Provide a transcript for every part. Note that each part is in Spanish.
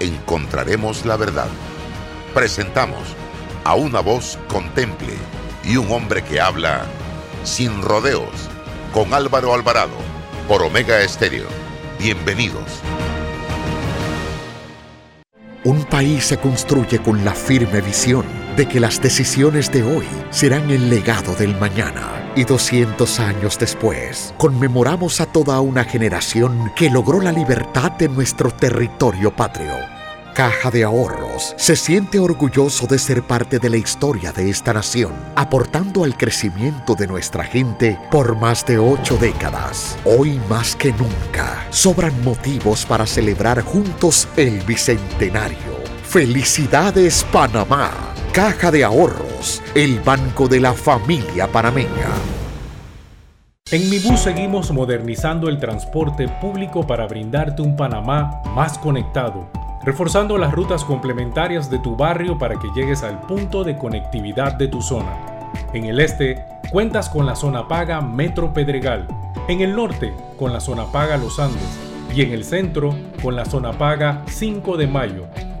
encontraremos la verdad. Presentamos a una voz contemple y un hombre que habla sin rodeos con Álvaro Alvarado por Omega Estéreo. Bienvenidos. Un país se construye con la firme visión de que las decisiones de hoy serán el legado del mañana. Y 200 años después, conmemoramos a toda una generación que logró la libertad de nuestro territorio patrio. Caja de Ahorros se siente orgulloso de ser parte de la historia de esta nación, aportando al crecimiento de nuestra gente por más de ocho décadas. Hoy más que nunca, sobran motivos para celebrar juntos el Bicentenario. Felicidades Panamá. Caja de Ahorros, el banco de la familia panameña. En Mi Bus seguimos modernizando el transporte público para brindarte un Panamá más conectado, reforzando las rutas complementarias de tu barrio para que llegues al punto de conectividad de tu zona. En el este, cuentas con la zona paga Metro Pedregal, en el norte, con la zona paga Los Andes, y en el centro, con la zona paga 5 de Mayo,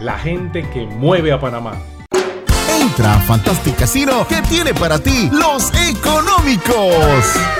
la gente que mueve a Panamá. Entra a Fantastic que tiene para ti los económicos.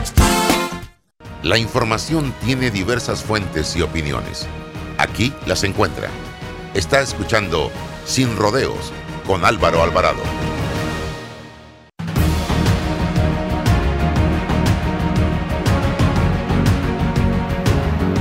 La información tiene diversas fuentes y opiniones. Aquí las encuentra. Está escuchando Sin Rodeos con Álvaro Alvarado.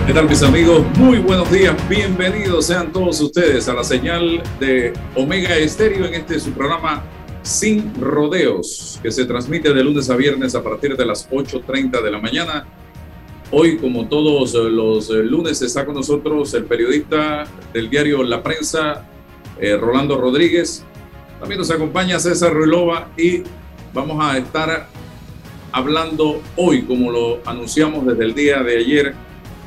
¿Qué tal mis amigos? Muy buenos días, bienvenidos sean todos ustedes a la señal de Omega Estéreo en este su programa Sin Rodeos, que se transmite de lunes a viernes a partir de las 8.30 de la mañana Hoy, como todos los lunes, está con nosotros el periodista del diario La Prensa, eh, Rolando Rodríguez. También nos acompaña César Ruilova y vamos a estar hablando hoy, como lo anunciamos desde el día de ayer,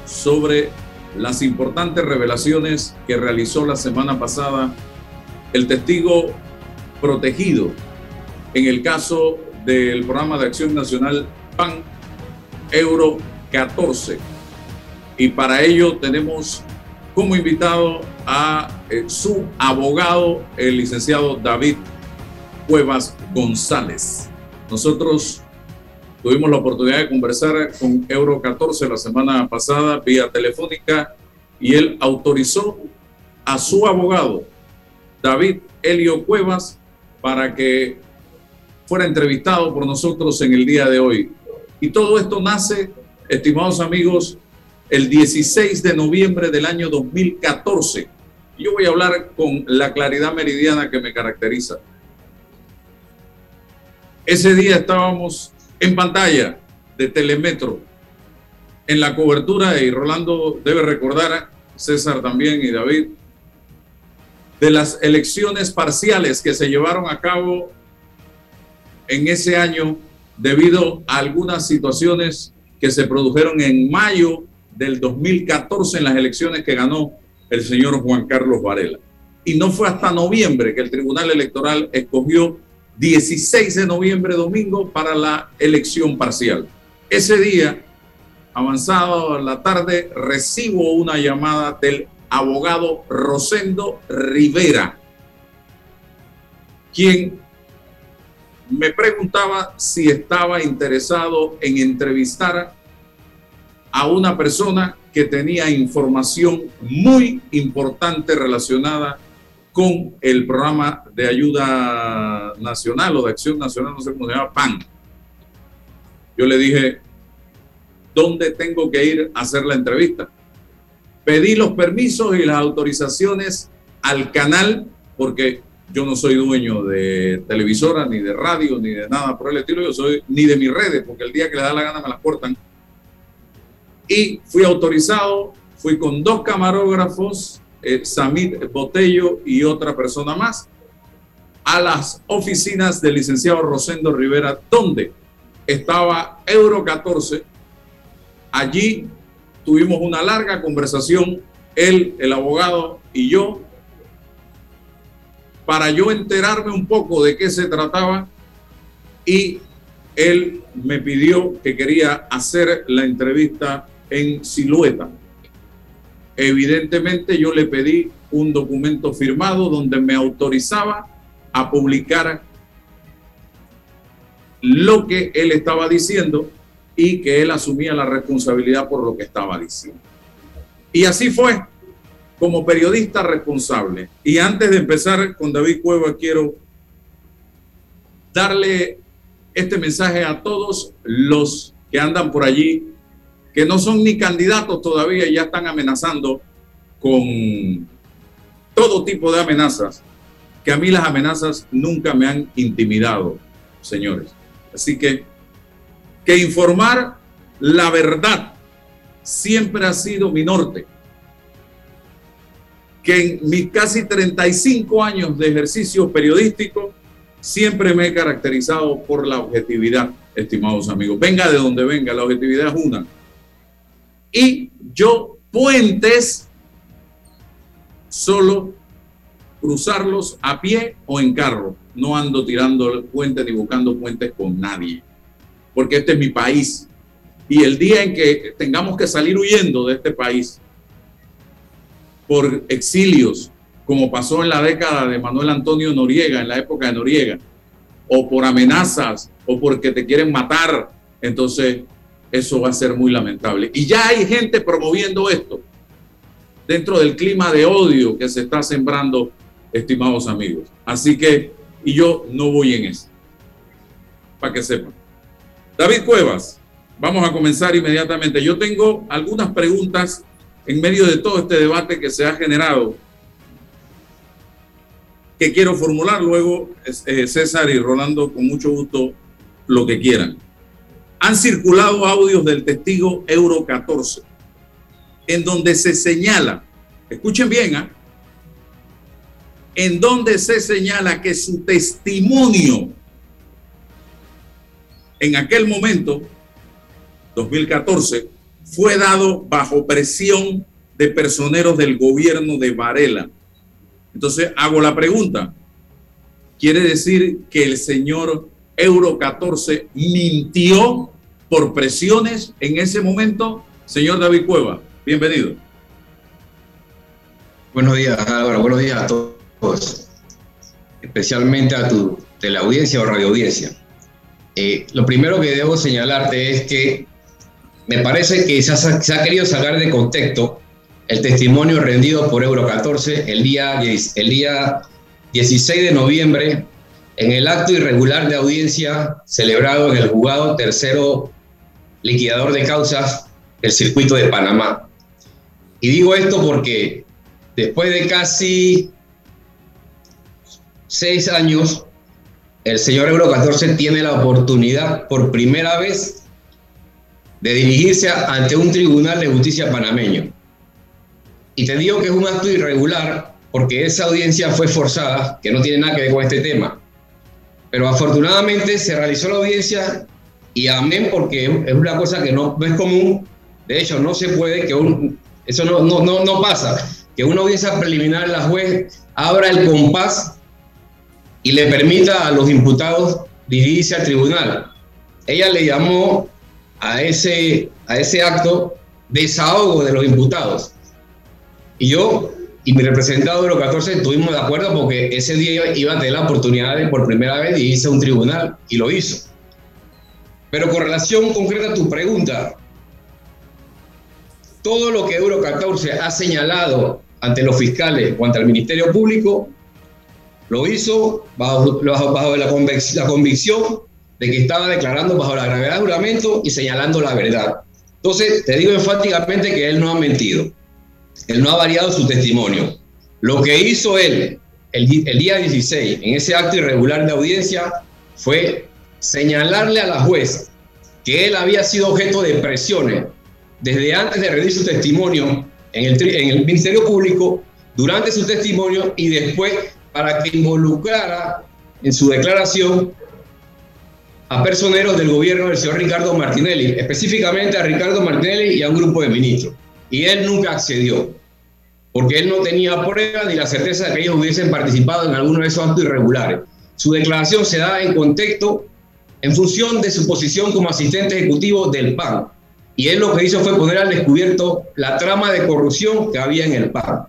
sobre las importantes revelaciones que realizó la semana pasada el testigo protegido en el caso del programa de acción nacional PAN Euro 14. Y para ello tenemos como invitado a eh, su abogado, el licenciado David Cuevas González. Nosotros tuvimos la oportunidad de conversar con Euro 14 la semana pasada vía telefónica y él autorizó a su abogado, David Helio Cuevas, para que fuera entrevistado por nosotros en el día de hoy. Y todo esto nace estimados amigos, el 16 de noviembre del año 2014. Yo voy a hablar con la claridad meridiana que me caracteriza. Ese día estábamos en pantalla de Telemetro, en la cobertura, y Rolando debe recordar, César también y David, de las elecciones parciales que se llevaron a cabo en ese año debido a algunas situaciones que se produjeron en mayo del 2014 en las elecciones que ganó el señor Juan Carlos Varela. Y no fue hasta noviembre que el Tribunal Electoral escogió 16 de noviembre, domingo, para la elección parcial. Ese día, avanzado la tarde, recibo una llamada del abogado Rosendo Rivera, quien me preguntaba si estaba interesado en entrevistar a una persona que tenía información muy importante relacionada con el programa de ayuda nacional o de acción nacional, no sé cómo se llama, PAN. Yo le dije, ¿dónde tengo que ir a hacer la entrevista? Pedí los permisos y las autorizaciones al canal, porque yo no soy dueño de televisora, ni de radio, ni de nada por el estilo, yo soy ni de mis redes, porque el día que le da la gana me las cortan. Y fui autorizado, fui con dos camarógrafos, eh, Samit Botello y otra persona más, a las oficinas del licenciado Rosendo Rivera, donde estaba Euro 14. Allí tuvimos una larga conversación, él, el abogado y yo, para yo enterarme un poco de qué se trataba y él me pidió que quería hacer la entrevista en silueta. Evidentemente yo le pedí un documento firmado donde me autorizaba a publicar lo que él estaba diciendo y que él asumía la responsabilidad por lo que estaba diciendo. Y así fue, como periodista responsable. Y antes de empezar con David Cueva, quiero darle este mensaje a todos los que andan por allí que no son ni candidatos todavía y ya están amenazando con todo tipo de amenazas, que a mí las amenazas nunca me han intimidado, señores. Así que, que informar la verdad siempre ha sido mi norte. Que en mis casi 35 años de ejercicio periodístico, siempre me he caracterizado por la objetividad, estimados amigos. Venga de donde venga, la objetividad es una y yo puentes solo cruzarlos a pie o en carro. No ando tirando puentes ni buscando puentes con nadie, porque este es mi país. Y el día en que tengamos que salir huyendo de este país por exilios, como pasó en la década de Manuel Antonio Noriega, en la época de Noriega, o por amenazas, o porque te quieren matar, entonces eso va a ser muy lamentable. Y ya hay gente promoviendo esto dentro del clima de odio que se está sembrando, estimados amigos. Así que, y yo no voy en eso, para que sepan. David Cuevas, vamos a comenzar inmediatamente. Yo tengo algunas preguntas en medio de todo este debate que se ha generado que quiero formular luego eh, César y Rolando con mucho gusto lo que quieran han circulado audios del testigo Euro 14, en donde se señala, escuchen bien, ¿ah? en donde se señala que su testimonio en aquel momento, 2014, fue dado bajo presión de personeros del gobierno de Varela. Entonces hago la pregunta, ¿quiere decir que el señor Euro 14 mintió por presiones en ese momento. Señor David Cueva, bienvenido. Buenos días. Buenos días a todos, especialmente a tu teleaudiencia o radioaudiencia. Eh, lo primero que debo señalarte es que me parece que se ha, se ha, querido sacar de contexto el testimonio rendido por Euro 14 el día, el día 16 de noviembre en el acto irregular de audiencia celebrado en el juzgado tercero liquidador de causas del circuito de Panamá. Y digo esto porque después de casi seis años, el señor Euro 14 tiene la oportunidad por primera vez de dirigirse ante un tribunal de justicia panameño. Y te digo que es un acto irregular porque esa audiencia fue forzada, que no tiene nada que ver con este tema. Pero afortunadamente se realizó la audiencia y amén porque es una cosa que no, no es común. De hecho, no se puede que un, eso no, no, no, no pasa. Que una audiencia preliminar, la juez abra el compás y le permita a los imputados dirigirse al tribunal. Ella le llamó a ese, a ese acto desahogo de los imputados. Y yo y mi representado los 14 estuvimos de acuerdo porque ese día iba a tener la oportunidad de por primera vez dirigirse a un tribunal y lo hizo. Pero con relación concreta a tu pregunta, todo lo que Euro 14 ha señalado ante los fiscales o ante el Ministerio Público, lo hizo bajo, bajo, la, convicción, la convicción de que estaba declarando bajo la gravedad del juramento y señalando la verdad. Entonces, te digo enfáticamente que él no ha mentido. Él no ha variado su testimonio. Lo que hizo él el, el día 16 en ese acto irregular de audiencia fue señalarle a la jueza que él había sido objeto de presiones desde antes de rendir su testimonio en el, en el Ministerio Público, durante su testimonio y después para que involucrara en su declaración a personeros del gobierno del señor Ricardo Martinelli, específicamente a Ricardo Martinelli y a un grupo de ministros. Y él nunca accedió, porque él no tenía prueba ni la certeza de que ellos hubiesen participado en alguno de esos actos irregulares. Su declaración se da en contexto en función de su posición como asistente ejecutivo del PAN, y él lo que hizo fue poner al descubierto la trama de corrupción que había en el PAN.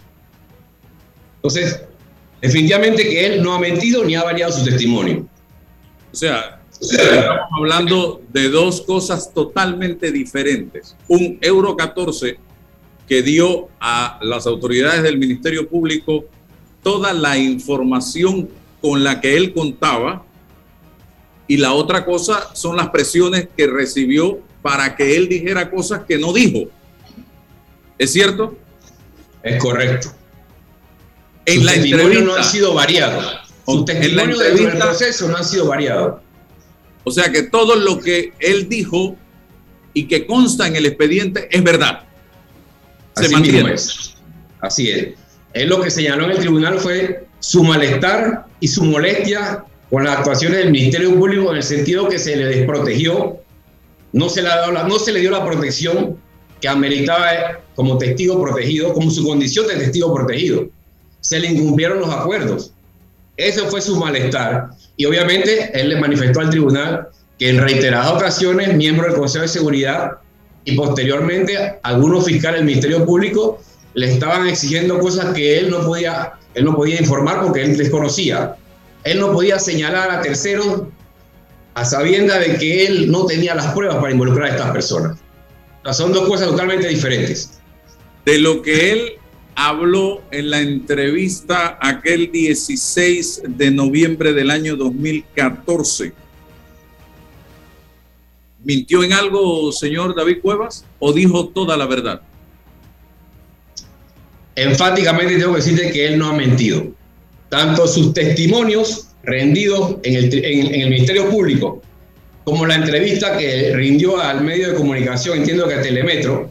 Entonces, definitivamente que él no ha mentido ni ha variado su testimonio. O sea, estamos hablando de dos cosas totalmente diferentes. Un Euro 14 que dio a las autoridades del Ministerio Público toda la información con la que él contaba y la otra cosa son las presiones que recibió para que él dijera cosas que no dijo. ¿Es cierto? Es correcto. En la entrevista no ha sido variado. Su testimonio en el proceso no ha sido variado. O sea que todo lo que él dijo y que consta en el expediente es verdad. Se Así mantiene. Es. Así es. Él lo que señaló en el tribunal fue su malestar y su molestia con las actuaciones del Ministerio Público en el sentido que se le desprotegió no se, le no se le dio la protección que ameritaba como testigo protegido, como su condición de testigo protegido. Se le incumplieron los acuerdos. Ese fue su malestar. Y obviamente él le manifestó al tribunal que en reiteradas ocasiones, miembros del Consejo de Seguridad y posteriormente algunos fiscales del Ministerio Público le estaban exigiendo cosas que él no podía, él no podía informar porque él desconocía. Él no podía señalar a terceros a sabienda de que él no tenía las pruebas para involucrar a estas personas. son dos cosas totalmente diferentes. De lo que él habló en la entrevista aquel 16 de noviembre del año 2014. ¿Mintió en algo, señor David Cuevas, o dijo toda la verdad? Enfáticamente tengo que decirte que él no ha mentido. Tanto sus testimonios rendido en el, en, el Ministerio Público, como la entrevista que rindió al medio de comunicación, entiendo que a Telemetro,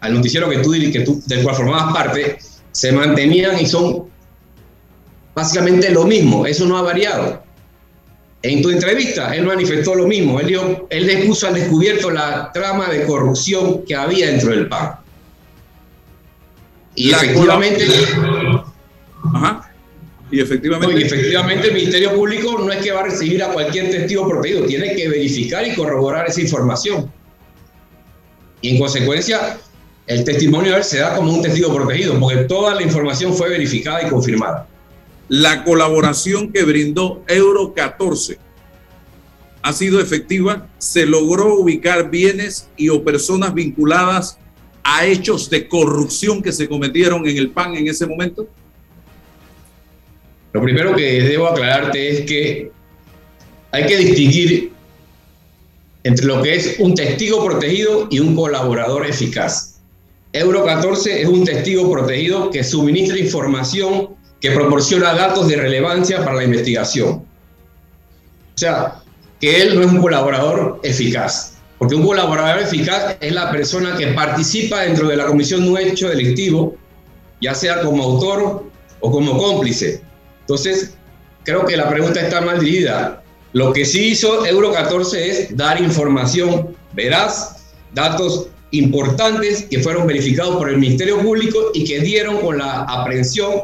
al noticiero que tú, que del cual formabas parte, se mantenían y son básicamente lo mismo, eso no ha variado. En tu entrevista, él manifestó lo mismo, él, dio, él le puso al descubierto la trama de corrupción que había dentro del PAN. Y efectivamente... Ajá. Y efectivamente, efectivamente el Ministerio Público no es que va a recibir a cualquier testigo protegido, tiene que verificar y corroborar esa información. Y en consecuencia, el testimonio de él se da como un testigo protegido, porque toda la información fue verificada y confirmada. La colaboración que brindó Euro 14 ha sido efectiva, se logró ubicar bienes y o personas vinculadas a hechos de corrupción que se cometieron en el PAN en ese momento. Lo primero que debo aclararte es que hay que distinguir entre lo que es un testigo protegido y un colaborador eficaz. Euro 14 es un testigo protegido que suministra información que proporciona datos de relevancia para la investigación. O sea, que él no es un colaborador eficaz, porque un colaborador eficaz es la persona que participa dentro de la comisión de un hecho delictivo, ya sea como autor o como cómplice, entonces, creo que la pregunta está mal dirigida. Lo que sí hizo Euro 14 es dar información veraz, datos importantes que fueron verificados por el Ministerio Público y que dieron con la aprehensión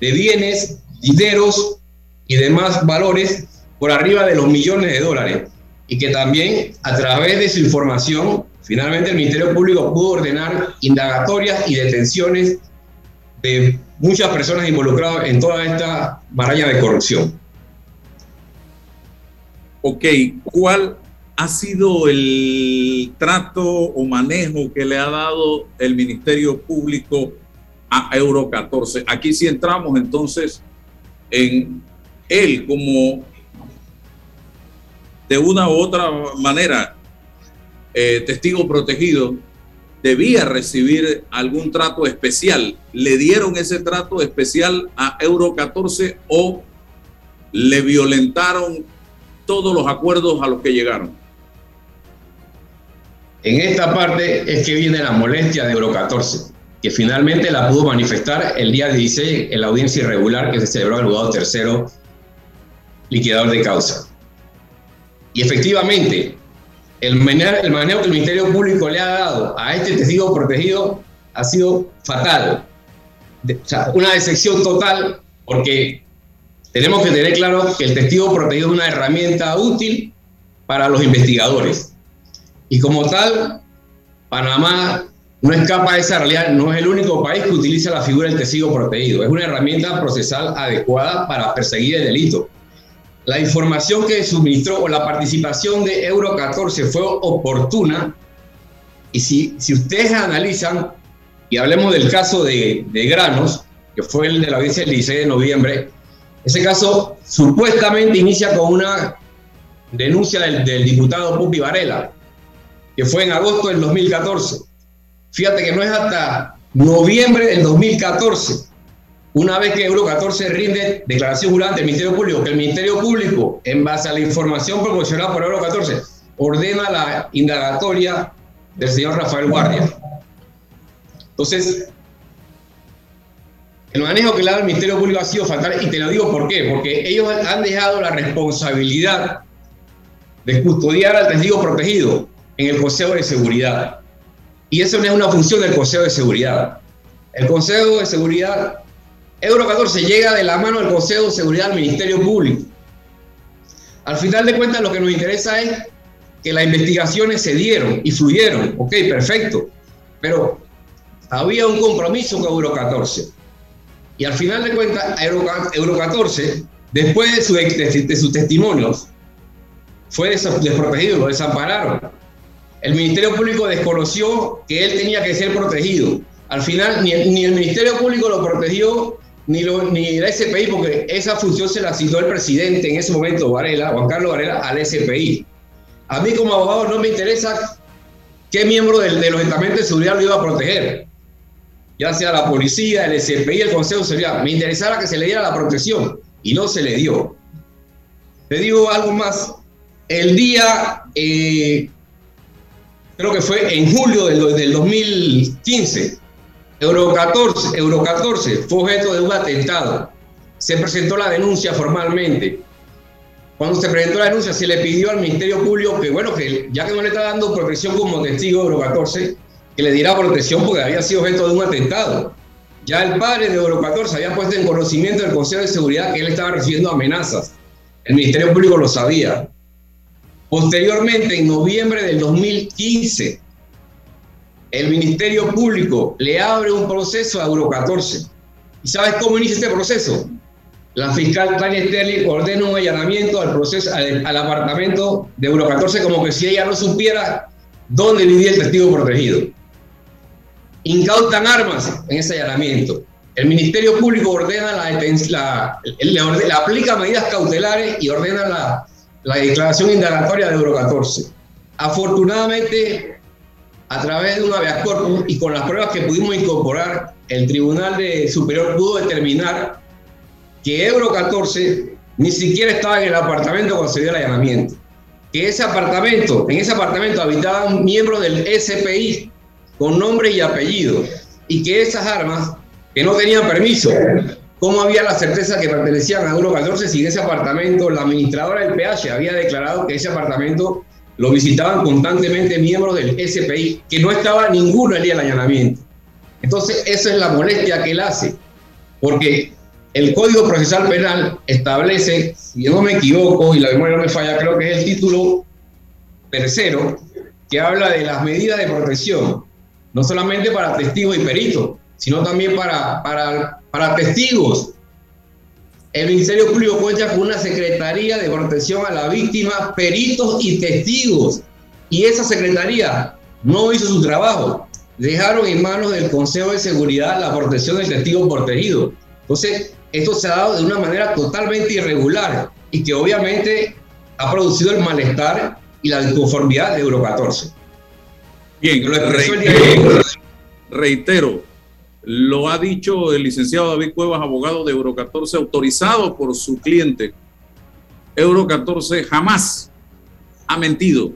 de bienes, dineros y demás valores por arriba de los millones de dólares. Y que también a través de su información, finalmente el Ministerio Público pudo ordenar indagatorias y detenciones de muchas personas involucradas en toda esta maraña de corrupción. Ok, ¿cuál ha sido el trato o manejo que le ha dado el Ministerio Público a Euro 14? Aquí sí entramos entonces en él como de una u otra manera eh, testigo protegido debía recibir algún trato especial. ¿Le dieron ese trato especial a Euro 14 o le violentaron todos los acuerdos a los que llegaron? En esta parte es que viene la molestia de Euro 14, que finalmente la pudo manifestar el día 16 en la audiencia irregular que se celebró el juzgado tercero liquidador de causa. Y efectivamente, el manejo, el manejo que el Ministerio Público le ha dado a este testigo protegido ha sido fatal. una decepción total porque tenemos que tener claro que el testigo protegido es una herramienta útil para los investigadores. Y como tal, Panamá no escapa de esa realidad, no es el único país que utiliza la figura del testigo protegido. Es una herramienta procesal adecuada para perseguir el delito la información que suministró o la participación de Euro 14 fue oportuna. Y si, si ustedes analizan, y hablemos del caso de, de Granos, que fue el de la audiencia del 16 de noviembre, ese caso supuestamente inicia con una denuncia del, del diputado Pupi Varela, que fue en agosto del 2014. Fíjate que no es hasta noviembre del 2014 una vez que Euro 14 rinde declaración jurada del Ministerio Público, que el Ministerio Público, en base a la información proporcionada por Euro 14, ordena la indagatoria del señor Rafael Guardia. Entonces, el manejo que le da el Ministerio Público ha sido fatal y te lo digo por qué, porque ellos han dejado la responsabilidad de custodiar al testigo protegido en el Consejo de Seguridad. Y eso no es una función del Consejo de Seguridad. El Consejo de Seguridad Euro 14 llega de la mano del Consejo de Seguridad del Ministerio Público. Al final de cuentas, lo que nos interesa es que las investigaciones se dieron y fluyeron. Ok, perfecto. Pero había un compromiso con Euro 14. Y al final de cuentas, Euro, 14, después de, su, sus testimonios, fue desprotegido, lo desampararon. El Ministerio Público desconoció que él tenía que ser protegido. Al final, ni el Ministerio Público lo protegió, ni, lo, ni la SPI, porque esa función se la citó el presidente en ese momento, Varela, Juan Carlos Varela, al SPI. A mí como abogado no me interesa qué miembro de, los estamentos de seguridad lo iba a proteger, ya sea la policía, el SPI, el Consejo de Seguridad. Me interesaba que se le diera la protección y no se le dio. Te digo algo más. El día, eh, creo que fue en julio del, del 2015, Euro 14, Euro 14 fue objeto de un atentado. Se presentó la denuncia formalmente. Cuando se presentó la denuncia, se le pidió al Ministerio Público que, bueno, que ya que no le está dando protección como testigo Euro 14, que le diera protección porque había sido objeto de un atentado. Ya el padre de Euro 14 había puesto en conocimiento del Consejo de Seguridad que él estaba recibiendo amenazas. El Ministerio Público lo sabía. Posteriormente, en noviembre del 2015, el Ministerio Público le abre un proceso a Euro 14. ¿Y sabes cómo inicia este proceso? La fiscal Tania Sterling ordena un allanamiento al, proceso, al, apartamento de Euro 14 como que si ella no supiera dónde vivía el testigo protegido. Incautan armas en ese allanamiento. El Ministerio Público ordena la, la, le, aplica medidas cautelares y ordena la, la declaración indagatoria de Euro 14. Afortunadamente, a través de un habeas corpus y con las pruebas que pudimos incorporar, el Tribunal de Superior pudo determinar que Euro 14 ni siquiera estaba en el apartamento cuando se dio el allanamiento. Que ese apartamento, en ese apartamento habitaban miembros del SPI con nombre y apellido. Y que esas armas, que no tenían permiso, ¿cómo había la certeza que pertenecían a Euro 14 si en ese apartamento la administradora del PH había declarado que ese apartamento lo visitaban constantemente miembros del SPI, que no estaba ninguno el día del allanamiento. Entonces, esa es la molestia que él hace, porque el Código Procesal Penal establece, si yo no me equivoco y la memoria no me falla, creo que es el título tercero, que habla de las medidas de protección, no solamente para testigos y peritos, sino también para, para, para testigos. El Ministerio Público cuenta con una Secretaría de Protección a la Víctima, peritos y testigos. Y esa Secretaría no hizo su trabajo. Dejaron en manos del Consejo de Seguridad la protección del testigo protegido. Entonces, esto se ha dado de una manera totalmente irregular y que obviamente ha producido el malestar y la disconformidad de Euro 14. Bien, reitero, lo ha dicho el licenciado David Cuevas, abogado de Euro 14, autorizado por su cliente. Euro 14 jamás ha mentido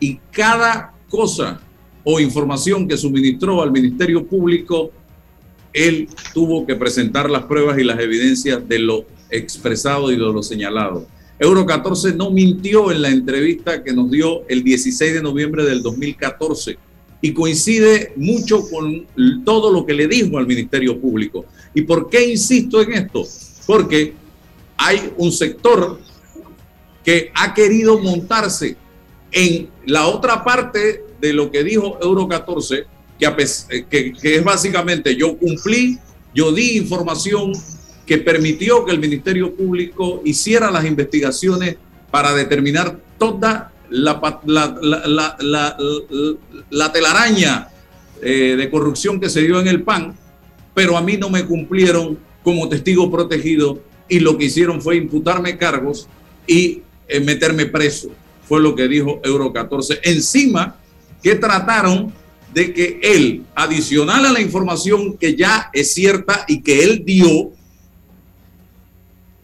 y cada cosa o información que suministró al Ministerio Público, él tuvo que presentar las pruebas y las evidencias de lo expresado y de lo señalado. Euro 14 no mintió en la entrevista que nos dio el 16 de noviembre del 2014 y coincide mucho con todo lo que le dijo al Ministerio Público. ¿Y por qué insisto en esto? Porque hay un sector que ha querido montarse en la otra parte de lo que dijo Euro 14, que, que, que es básicamente yo cumplí, yo di información que permitió que el Ministerio Público hiciera las investigaciones para determinar toda la, la, la, telaraña eh, de corrupción que se dio en el PAN, pero a mí no me cumplieron como testigo protegido y lo que hicieron fue imputarme cargos y eh, meterme preso. Fue lo que dijo Euro 14. Encima que trataron de que él, adicional a la información que ya es cierta y que él dio,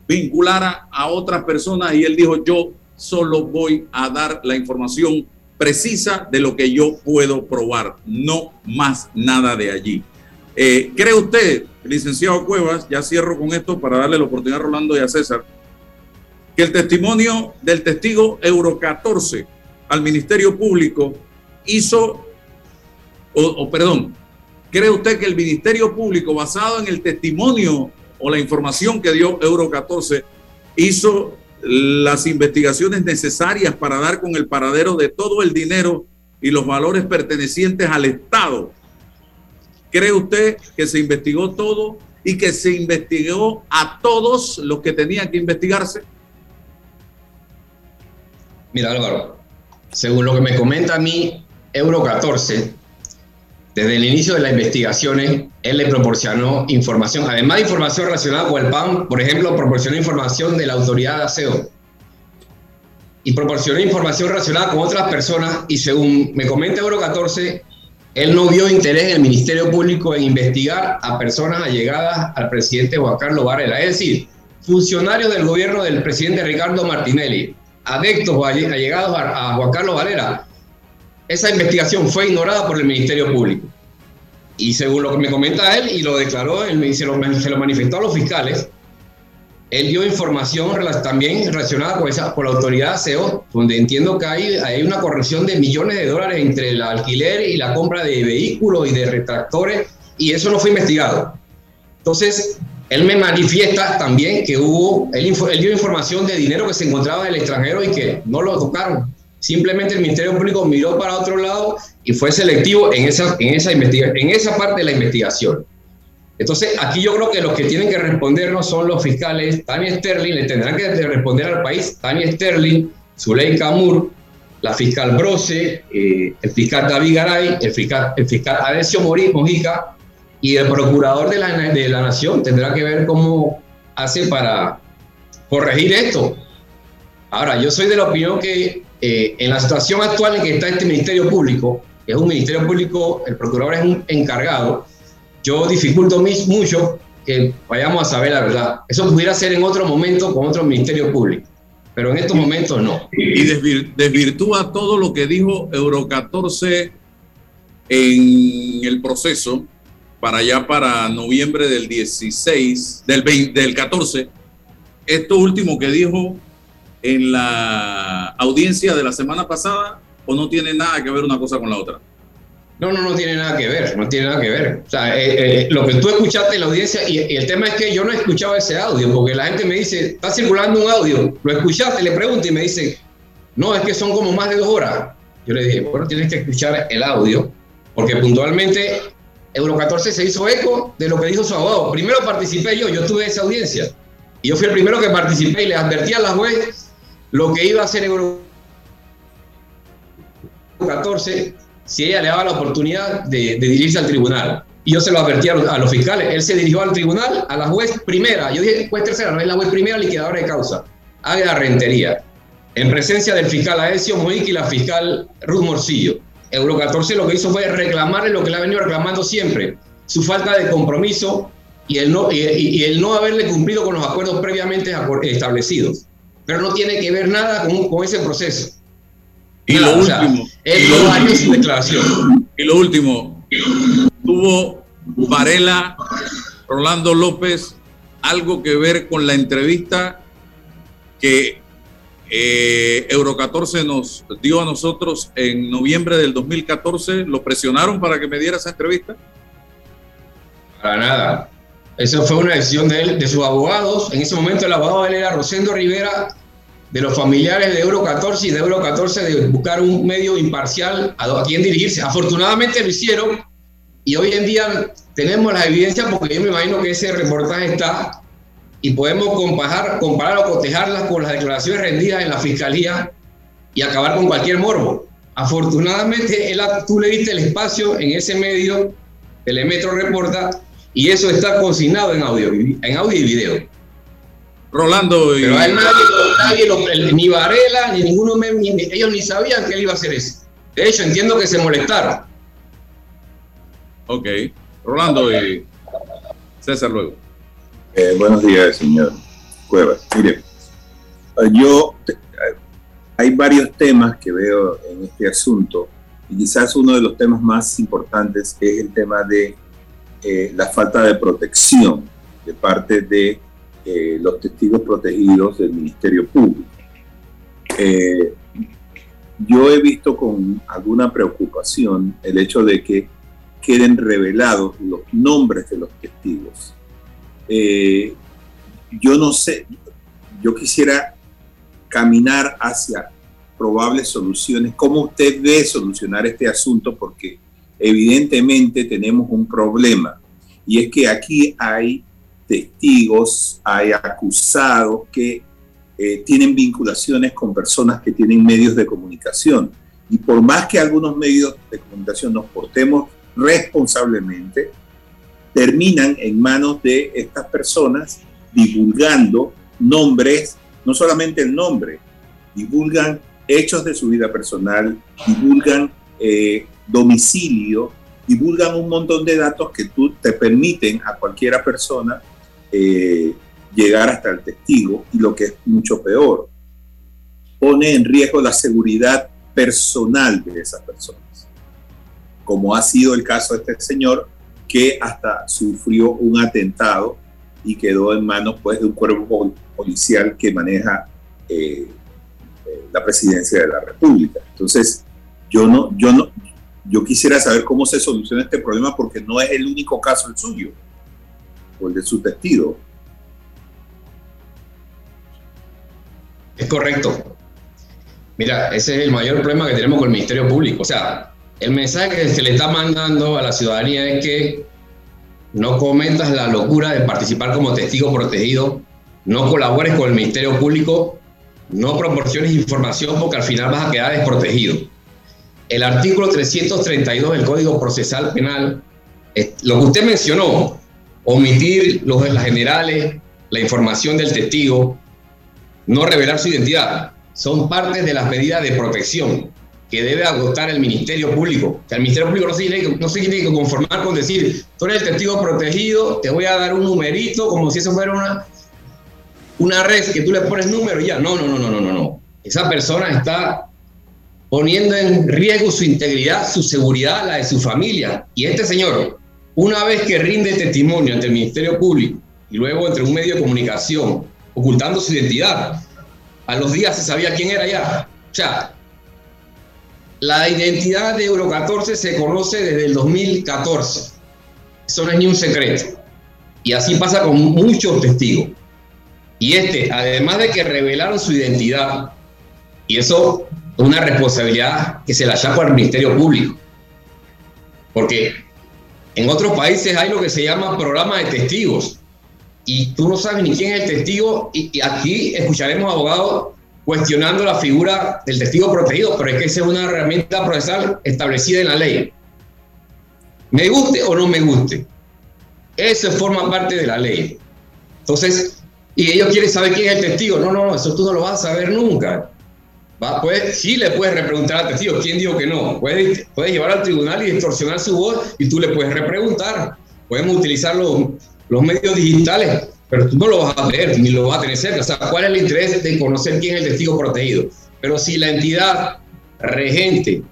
vinculara a otras personas y él dijo, yo solo voy a dar la información precisa de lo que yo puedo probar, no más nada de allí. Eh, ¿Cree usted, licenciado Cuevas, ya cierro con esto para darle la oportunidad a Rolando y a César, que el testimonio del testigo Euro 14 al Ministerio Público hizo, o, o perdón, ¿cree usted que el Ministerio Público, basado en el testimonio o la información que dio Euro 14, hizo las investigaciones necesarias para dar con el paradero de todo el dinero y los valores pertenecientes al Estado. ¿Cree usted que se investigó todo y que se investigó a todos los que tenían que investigarse? Mira, Álvaro, según lo que me comenta a mí, Euro 14 desde el inicio de las investigaciones, él le proporcionó información, además de información relacionada con el PAN, por ejemplo, proporcionó información de la autoridad de aseo. Y proporcionó información relacionada con otras personas y según me comenta Euro 14, él no vio interés en el Ministerio Público en investigar a personas allegadas al presidente Juan Carlos Varela, es decir, funcionarios del gobierno del presidente Ricardo Martinelli, adeptos allegados a Juan Carlos Varela, esa investigación fue ignorada por el Ministerio Público. Y según lo que me comenta él, y lo declaró, él, se, lo, se lo manifestó a los fiscales, él dio información también relacionada con, esa, con la autoridad SEO, donde entiendo que hay, hay una corrección de millones de dólares entre el alquiler y la compra de vehículos y de retractores, y eso no fue investigado. Entonces, él me manifiesta también que hubo, él, él dio información de dinero que se encontraba en el extranjero y que no lo tocaron. Simplemente el Ministerio Público miró para otro lado y fue selectivo en esa, en esa, en esa parte de la investigación. Entonces, aquí yo creo que los que tienen que respondernos son los fiscales, Tania Sterling, le tendrán que responder al país, Tania Sterling, Zuley Camur, la fiscal Brose, eh, el fiscal David Garay, el fiscal, el fiscal Adesio Mojica y el procurador de la, de la Nación tendrá que ver cómo hace para corregir esto. Ahora, yo soy de la opinión que eh, en la situación actual en que está este Ministerio Público, es un Ministerio Público, el procurador es un encargado, yo dificulto mucho que vayamos a saber la verdad. Eso pudiera ser en otro momento con otro Ministerio Público, pero en estos momentos no. Y desvirtúa todo lo que dijo Euro 14 en el proceso para allá para noviembre del 16, del, 20, del 14. Esto último que dijo en la audiencia de la semana pasada o no tiene nada que ver una cosa con la otra? No, no, no tiene nada que ver, no tiene nada que ver. O sea, eh, eh, lo que tú escuchaste en la audiencia, y, el tema es que yo no he escuchado ese audio, porque la gente me dice, está circulando un audio, lo escuchaste, le pregunto y me dice, no, es que son como más de dos horas. Yo le dije, bueno, tienes que escuchar el audio, porque puntualmente Euro 14 se hizo eco de lo que dijo su abogado. Primero participé yo, yo tuve esa audiencia, y yo fui el primero que participé y le advertí a la juez lo que iba a hacer Euro 14 si ella le daba la oportunidad de, dirigirse al tribunal. Y yo se lo advertí a los, fiscales. Él se dirigió al tribunal, a la juez primera. Yo dije, juez tercera, no es la juez primera liquidadora de causa. La rentería. En presencia del fiscal Aecio Moic y la fiscal Ruth Morcillo. Euro 14 lo que hizo fue reclamarle lo que le ha venido reclamando siempre, su falta de compromiso y, el no haberle cumplido con los acuerdos previamente establecidos. Pero no tiene que ver nada con, con ese proceso. Y lo último. declaración. Y lo último, tuvo Varela, Rolando López, algo que ver con la entrevista que eh, Euro 14 nos dio a nosotros en noviembre del 2014. ¿Lo presionaron para que me diera esa entrevista? Para nada. Esa fue una decisión de él, de sus abogados. En ese momento el abogado de él era Rosendo Rivera de los familiares de Euro 14 y de Euro 14 de buscar un medio imparcial a, quien dirigirse. Afortunadamente lo hicieron y hoy en día tenemos la evidencia porque yo me imagino que ese reportaje está y podemos comparar, comparar o cotejarlas con las declaraciones rendidas en la fiscalía y acabar con cualquier morbo. Afortunadamente, él, tú le diste el espacio en ese medio, Telemetro reporta, y eso está consignado en audio, en audio y video. Rolando. Pero a nadie, ni Varela, ni ninguno, ellos ni sabían que él iba a hacer eso. De hecho, entiendo que se molestaron. Ok. Rolando y César luego. Eh, buenos días, señor Cuevas. Mire, yo, hay varios temas que veo en este asunto y quizás uno de los temas más importantes es el tema de eh, la falta de protección de parte de eh, los testigos protegidos del Ministerio Público. Eh, yo he visto con alguna preocupación el hecho de que queden revelados los nombres de los testigos. Eh, yo no sé, yo quisiera caminar hacia probables soluciones. ¿Cómo usted ve solucionar este asunto? Porque evidentemente tenemos un problema y es que aquí hay testigos, hay acusados que eh, tienen vinculaciones con personas que tienen medios de comunicación. Y por más que algunos medios de comunicación nos portemos responsablemente, terminan en manos de estas personas divulgando nombres, no solamente el nombre, divulgan hechos de su vida personal, divulgan eh, domicilio, divulgan un montón de datos que tú te permiten a cualquiera persona eh, llegar hasta el testigo y lo que es mucho peor, pone en riesgo la seguridad personal de esas personas, como ha sido el caso de este señor que hasta sufrió un atentado y quedó en manos pues, de un cuerpo policial que maneja eh, eh, la presidencia de la República. Entonces, yo no, yo no, yo quisiera saber cómo se soluciona este problema porque no es el único caso el suyo el de su testigo. Es correcto. Mira, ese es el mayor problema que tenemos con el Ministerio Público. O sea, el mensaje que se le está mandando a la ciudadanía es que no cometas la locura de participar como testigo protegido, no colabores con el Ministerio Público, no proporciones información porque al final vas a quedar desprotegido. El artículo 332 del Código Procesal Penal, lo que usted mencionó, omitir los, las generales, la información del testigo, no revelar su identidad, son parte de las medidas de protección que debe adoptar el Ministerio Público. Que el Ministerio Público no se, tiene, que conformar con decir, tú eres el testigo protegido, te voy a dar un numerito, como si eso fuera una, una red que tú le pones número y ya. No, no, no, no, no, no, no. Esa persona está poniendo en riesgo su integridad, su seguridad, la de su familia. Y este señor, una vez que rinde testimonio ante el Ministerio Público y luego entre un medio de comunicación, ocultando su identidad, a los días se sabía quién era ya. O sea, la identidad de Euro 14 se conoce desde el 2014. Eso no es ni un secreto. Y así pasa con muchos testigos. Y este, además de que revelaron su identidad, y eso es una responsabilidad que se la llama al Ministerio Público. Porque en otros países hay lo que se llama programa de testigos. Y tú no sabes ni quién es el testigo. Y, aquí escucharemos abogados cuestionando la figura del testigo protegido, pero es que esa es una herramienta procesal establecida en la ley. Me guste o no me guste. Eso forma parte de la ley. Entonces, y ellos quieren saber quién es el testigo. No, no, eso tú no lo vas a saber nunca. Va, pues, sí le puedes repreguntar al testigo. ¿Quién dijo que no? Puedes, puedes llevar al tribunal y distorsionar su voz y tú le puedes repreguntar. Podemos utilizar los, los medios digitales, pero tú no lo vas a ver ni lo vas a tener cerca. O sea, ¿cuál es el interés de conocer quién es el testigo protegido? Pero si la entidad regente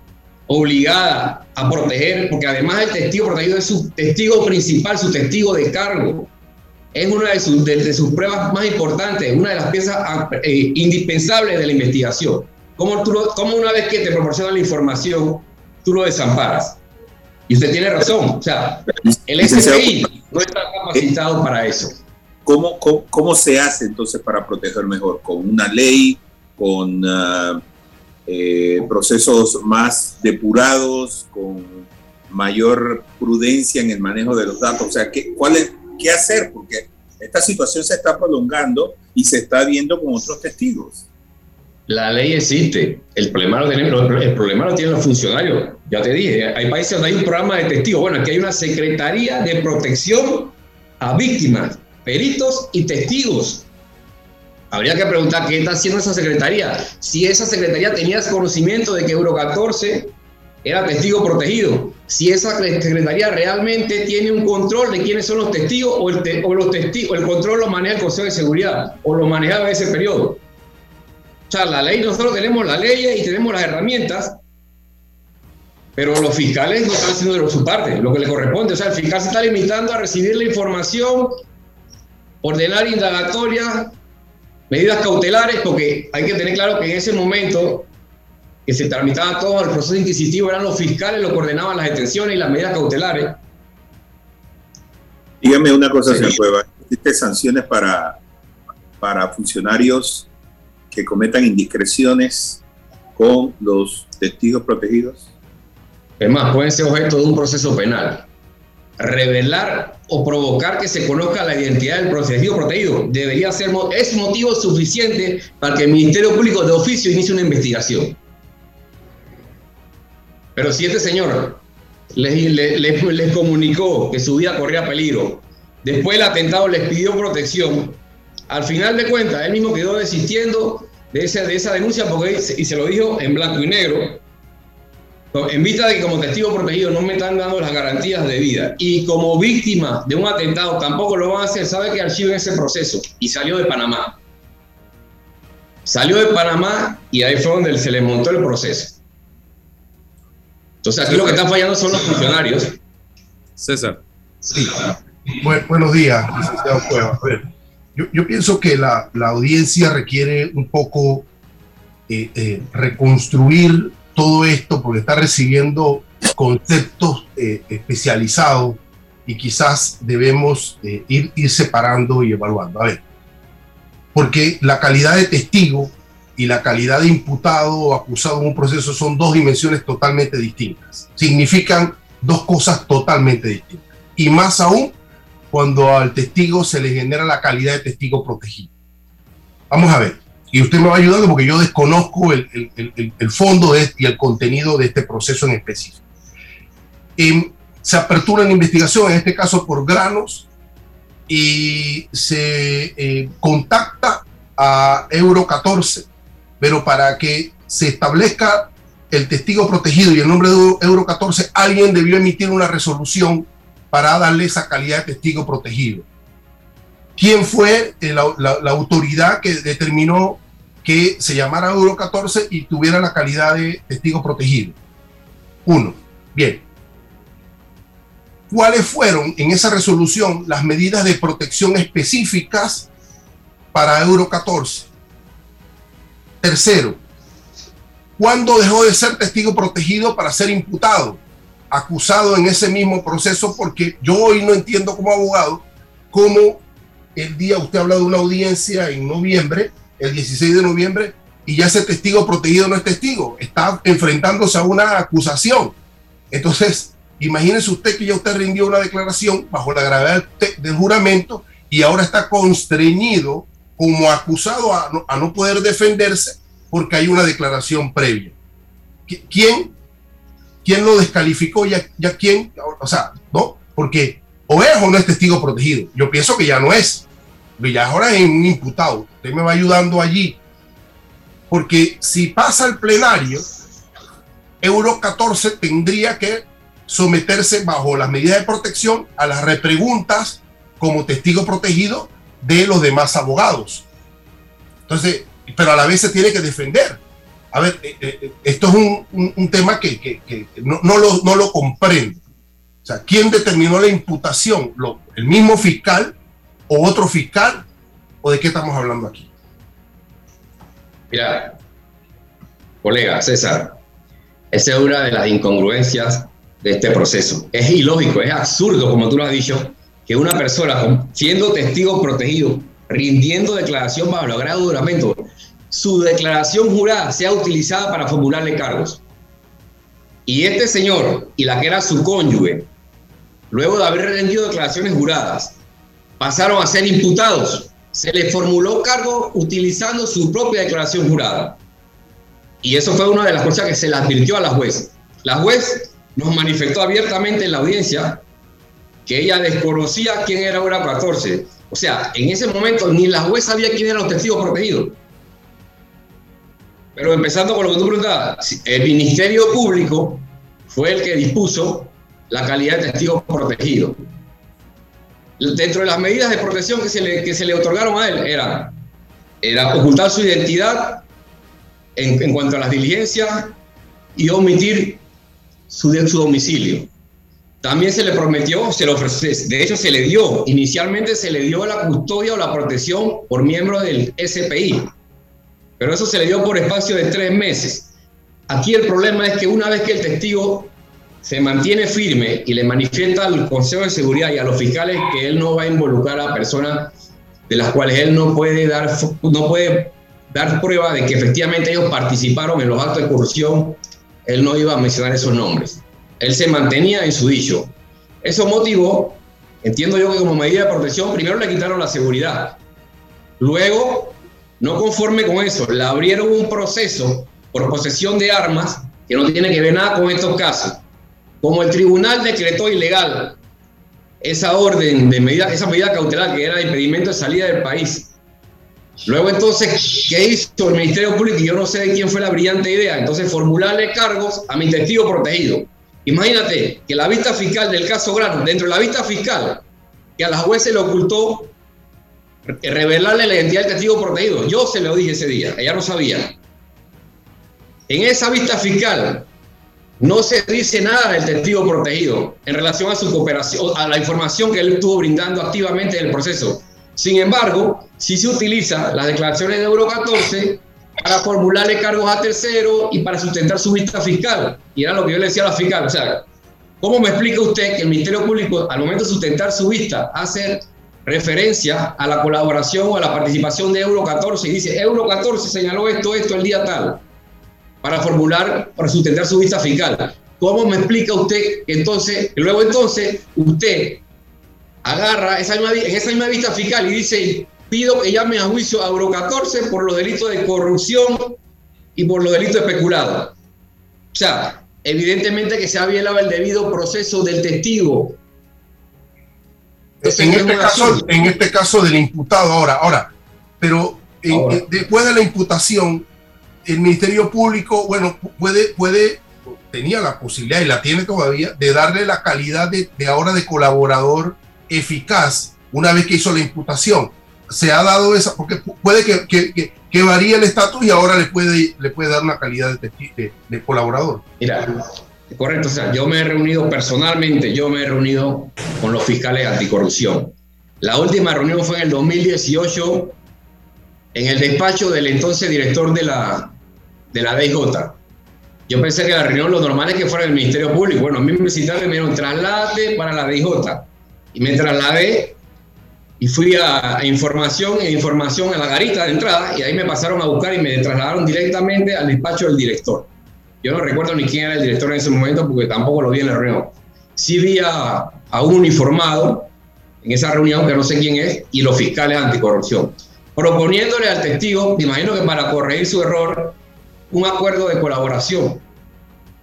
obligada a proteger, porque además el testigo protegido es su testigo principal, su testigo de cargo. Es una de sus, de, sus pruebas más importantes, una de las piezas eh, indispensables de la investigación. ¿Cómo, tú ¿Cómo una vez que te proporciona la información, tú lo desamparas? Y usted tiene razón, o sea, el FBI no está capacitado para eso. ¿Cómo, cómo, cómo se hace entonces para proteger mejor? ¿Con una ley? ¿Con... Uh, eh, procesos más depurados, con mayor prudencia en el manejo de los datos. O sea, ¿qué, cuál es, ¿qué hacer? Porque esta situación se está prolongando y se está viendo con otros testigos. La ley existe. El problema lo, tienen los funcionarios. Ya te dije, hay países donde hay un programa de testigos. Bueno, aquí hay una Secretaría de Protección a Víctimas, Peritos y Testigos. Habría que preguntar qué está haciendo esa secretaría. Si esa secretaría tenía conocimiento de que Euro 14 era testigo protegido, si esa secretaría realmente tiene un control de quiénes son los testigos o el, los testigos, el control lo maneja el Consejo de Seguridad o lo manejaba ese periodo. Sea, la ley, nosotros tenemos la ley y tenemos las herramientas, pero los fiscales no están haciendo de su parte, lo que le corresponde. O sea, el fiscal se está limitando a recibir la información, ordenar indagatoria, medidas cautelares, porque hay que tener claro que en ese momento que se tramitaba todo el proceso inquisitivo eran los fiscales los que ordenaban las detenciones y las medidas cautelares. Dígame una cosa, señor Cueva. ¿Existen sanciones para, para funcionarios que cometan indiscreciones con los testigos protegidos? Es más, pueden ser objeto de un proceso penal revelar o provocar que se conozca la identidad del protegido protegido debería ser es motivo suficiente para que el Ministerio Público de oficio inicie una investigación. Pero si este señor les, les, comunicó que su vida corría peligro, después el atentado les pidió protección, al final de cuentas él mismo quedó desistiendo de esa, de esa denuncia porque y se lo dijo en blanco y negro, en vista de que como testigo protegido no me están dando las garantías de vida y como víctima de un atentado tampoco lo van a hacer, sabe que archiven ese proceso y salió de Panamá. Salió de Panamá y ahí fue donde se le montó el proceso. Entonces aquí lo que están fallando son los funcionarios. César. Sí. buenos días, licenciado Cueva. Yo, yo, pienso que la, la, audiencia requiere un poco eh, eh, reconstruir todo esto porque está recibiendo conceptos eh, especializados y quizás debemos eh, ir, ir separando y evaluando. A ver, porque la calidad de testigo y la calidad de imputado o acusado en un proceso son dos dimensiones totalmente distintas. Significan dos cosas totalmente distintas. Y más aún cuando al testigo se le genera la calidad de testigo protegido. Vamos a ver y usted me va ayudando porque yo desconozco el, el, el, fondo de este, y el contenido de este proceso en específico. Em, se apertura una investigación, en este caso por granos, y se eh, contacta a Euro 14, pero para que se establezca el testigo protegido y el nombre de Euro 14, alguien debió emitir una resolución para darle esa calidad de testigo protegido quién fue eh, la, autoridad que determinó que se llamara Euro 14 y tuviera la calidad de testigo protegido. Uno. Bien. ¿Cuáles fueron en esa resolución las medidas de protección específicas para Euro 14? Tercero, ¿Cuándo dejó de ser testigo protegido para ser imputado? Acusado en ese mismo proceso, porque yo hoy no entiendo como abogado cómo el día usted habla de una audiencia en noviembre, el 16 de noviembre, y ya ese testigo protegido no es testigo, está enfrentándose a una acusación. Entonces, imagínese usted que ya usted rindió una declaración bajo la gravedad del juramento y ahora está constreñido como acusado a no, poder defenderse porque hay una declaración previa. ¿Quién, quién lo descalificó? ¿Ya, ya quién? O sea, ¿no? Porque o es o no es testigo protegido. Yo pienso que ya no es. Ya ahora es un imputado. Usted me va ayudando allí. Porque si pasa al plenario, Euro 14 tendría que someterse bajo las medidas de protección a las repreguntas como testigo protegido de los demás abogados. Entonces, pero a la vez se tiene que defender. A ver, eh, eh, esto es un, tema que, no, lo, no, lo, comprendo. O sea, ¿quién determinó la imputación? ¿Lo, ¿El mismo fiscal o otro fiscal? ¿O de qué estamos hablando aquí? Mira, colega César, esa es una de las incongruencias de este proceso. Es ilógico, es absurdo, como tú lo has dicho, que una persona siendo testigo protegido, rindiendo declaración bajo el grado de juramento, su declaración jurada sea utilizada para formularle cargos. Y este señor y la que era su cónyuge, luego de haber rendido declaraciones juradas, pasaron a ser imputados. Se le formuló cargo utilizando su propia declaración jurada. Y eso fue una de las cosas que se le advirtió a la juez. La juez nos manifestó abiertamente en la audiencia que ella desconocía quién era Hora 14. O sea, en ese momento ni la juez sabía quién eran los testigos protegidos. Pero empezando con lo que tú preguntabas, el Ministerio Público fue el que dispuso la calidad de testigo protegido. Dentro de las medidas de protección que se le, que se le otorgaron a él era, era ocultar su identidad en, en cuanto a las diligencias y omitir su, su domicilio. También se le prometió, se le ofreció, de hecho se le dio, inicialmente se le dio la custodia o la protección por miembro del SPI, pero eso se le dio por espacio de tres meses. Aquí el problema es que una vez que el testigo se mantiene firme y le manifiesta al Consejo de Seguridad y a los fiscales que él no va a involucrar a personas de las cuales él no puede dar, no puede dar prueba de que efectivamente ellos participaron en los actos de corrupción, él no iba a mencionar esos nombres él se mantenía en su dicho. Eso motivó, entiendo yo que como medida de protección, primero le quitaron la seguridad. Luego, no conforme con eso, le abrieron un proceso por posesión de armas que no tiene que ver nada con estos casos. Como el tribunal decretó ilegal esa orden de medida, esa medida cautelar que era impedimento de salida del país. Luego entonces, ¿qué hizo el Ministerio Público? yo no sé de quién fue la brillante idea. Entonces, formularle cargos a mi testigo protegido. Imagínate que la vista fiscal del caso Grano, dentro de la vista fiscal, que a la juez se le ocultó revelarle la identidad del testigo protegido. Yo se lo dije ese día, ella no sabía. En esa vista fiscal no se dice nada del testigo protegido en relación a su cooperación, a la información que él estuvo brindando activamente en el proceso. Sin embargo, si se utiliza las declaraciones de Euro 14 para formularle cargos a terceros y para sustentar su vista fiscal. Y era lo que yo le decía a la fiscal. O sea, ¿cómo me explica usted que el Ministerio Público, al momento de sustentar su vista, hace referencia a la colaboración o a la participación de Euro 14 y dice, Euro 14 señaló esto, esto el día tal, para formular, para sustentar su vista fiscal? ¿Cómo me explica usted que entonces, luego entonces usted agarra esa en esa misma vista fiscal y dice, pido que llame a juicio a Euro 14 por los delitos de corrupción y por los delitos especulados. O sea, evidentemente que se ha violado el debido proceso del testigo. En, este caso, en este caso del imputado ahora, ahora, pero después de la imputación, el Ministerio Público, bueno, puede, puede, tenía la posibilidad y la tiene todavía de darle la calidad de, de ahora de colaborador eficaz una vez que hizo la imputación. Se ha dado esa, porque puede que, que, que, varíe el estatus y ahora le puede, le puede dar una calidad de, de, colaborador. Mira, correcto, o sea, yo me he reunido personalmente, yo me he reunido con los fiscales anticorrupción. La última reunión fue en el 2018 en el despacho del entonces director de la, de la DIJ, Yo pensé que la reunión lo normal es que fuera el Ministerio Público. Bueno, a mí me citaron y me dijeron, traslade para la DJ. Y me trasladé y fui a, información e información a la garita de entrada y ahí me pasaron a buscar y me trasladaron directamente al despacho del director. Yo no recuerdo ni quién era el director en ese momento porque tampoco lo vi en la reunión. Sí vi a, a un uniformado en esa reunión, que no sé quién es, y los fiscales anticorrupción, proponiéndole al testigo, me imagino que para corregir su error, un acuerdo de colaboración.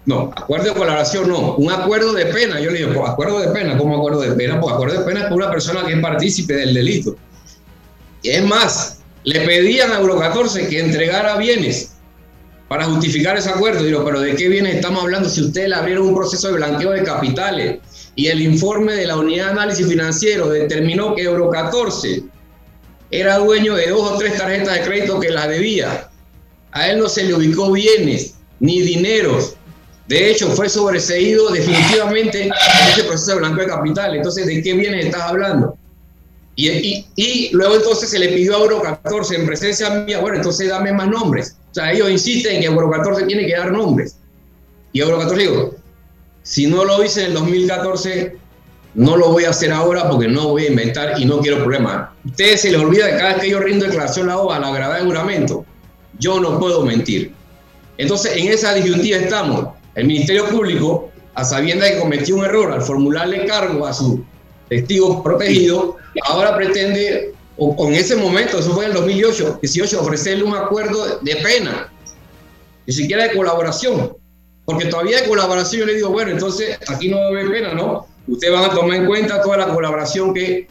No, acuerdo de colaboración no, un acuerdo de pena. Yo le digo, pues acuerdo de pena, ¿cómo acuerdo de pena? Pues acuerdo de pena es por una persona que es partícipe del delito. Y es más, le pedían a Euro 14 que entregara bienes para justificar ese acuerdo. Digo, pero ¿de qué bienes estamos hablando si ustedes le abrieron un proceso de blanqueo de capitales y el informe de la unidad de análisis financiero determinó que Euro 14 era dueño de dos o tres tarjetas de crédito que las debía? A él no se le ubicó bienes ni dineros. De hecho, fue sobreseído definitivamente en ese proceso de blanco de capital. Entonces, ¿de qué bienes estás hablando? Y, y, luego entonces se le pidió a Euro 14 en presencia mía, bueno, entonces dame más nombres. O sea, ellos insisten en que Euro 14 tiene que dar nombres. Y Euro 14 digo, si no lo hice en el 2014, no lo voy a hacer ahora porque no voy a inventar y no quiero problemas. Ustedes se les olvida que cada vez que yo rindo declaración la OVA, la gravedad de juramento, yo no puedo mentir. Entonces, en esa disyuntiva estamos. El Ministerio Público, a sabienda de que cometió un error al formularle cargo a su testigo protegido, ahora pretende, o, en ese momento, eso fue en el 2018, 18, ofrecerle un acuerdo de pena, ni siquiera de colaboración. Porque todavía de colaboración yo le digo, bueno, entonces aquí no debe pena, ¿no? Ustedes van a tomar en cuenta toda la colaboración que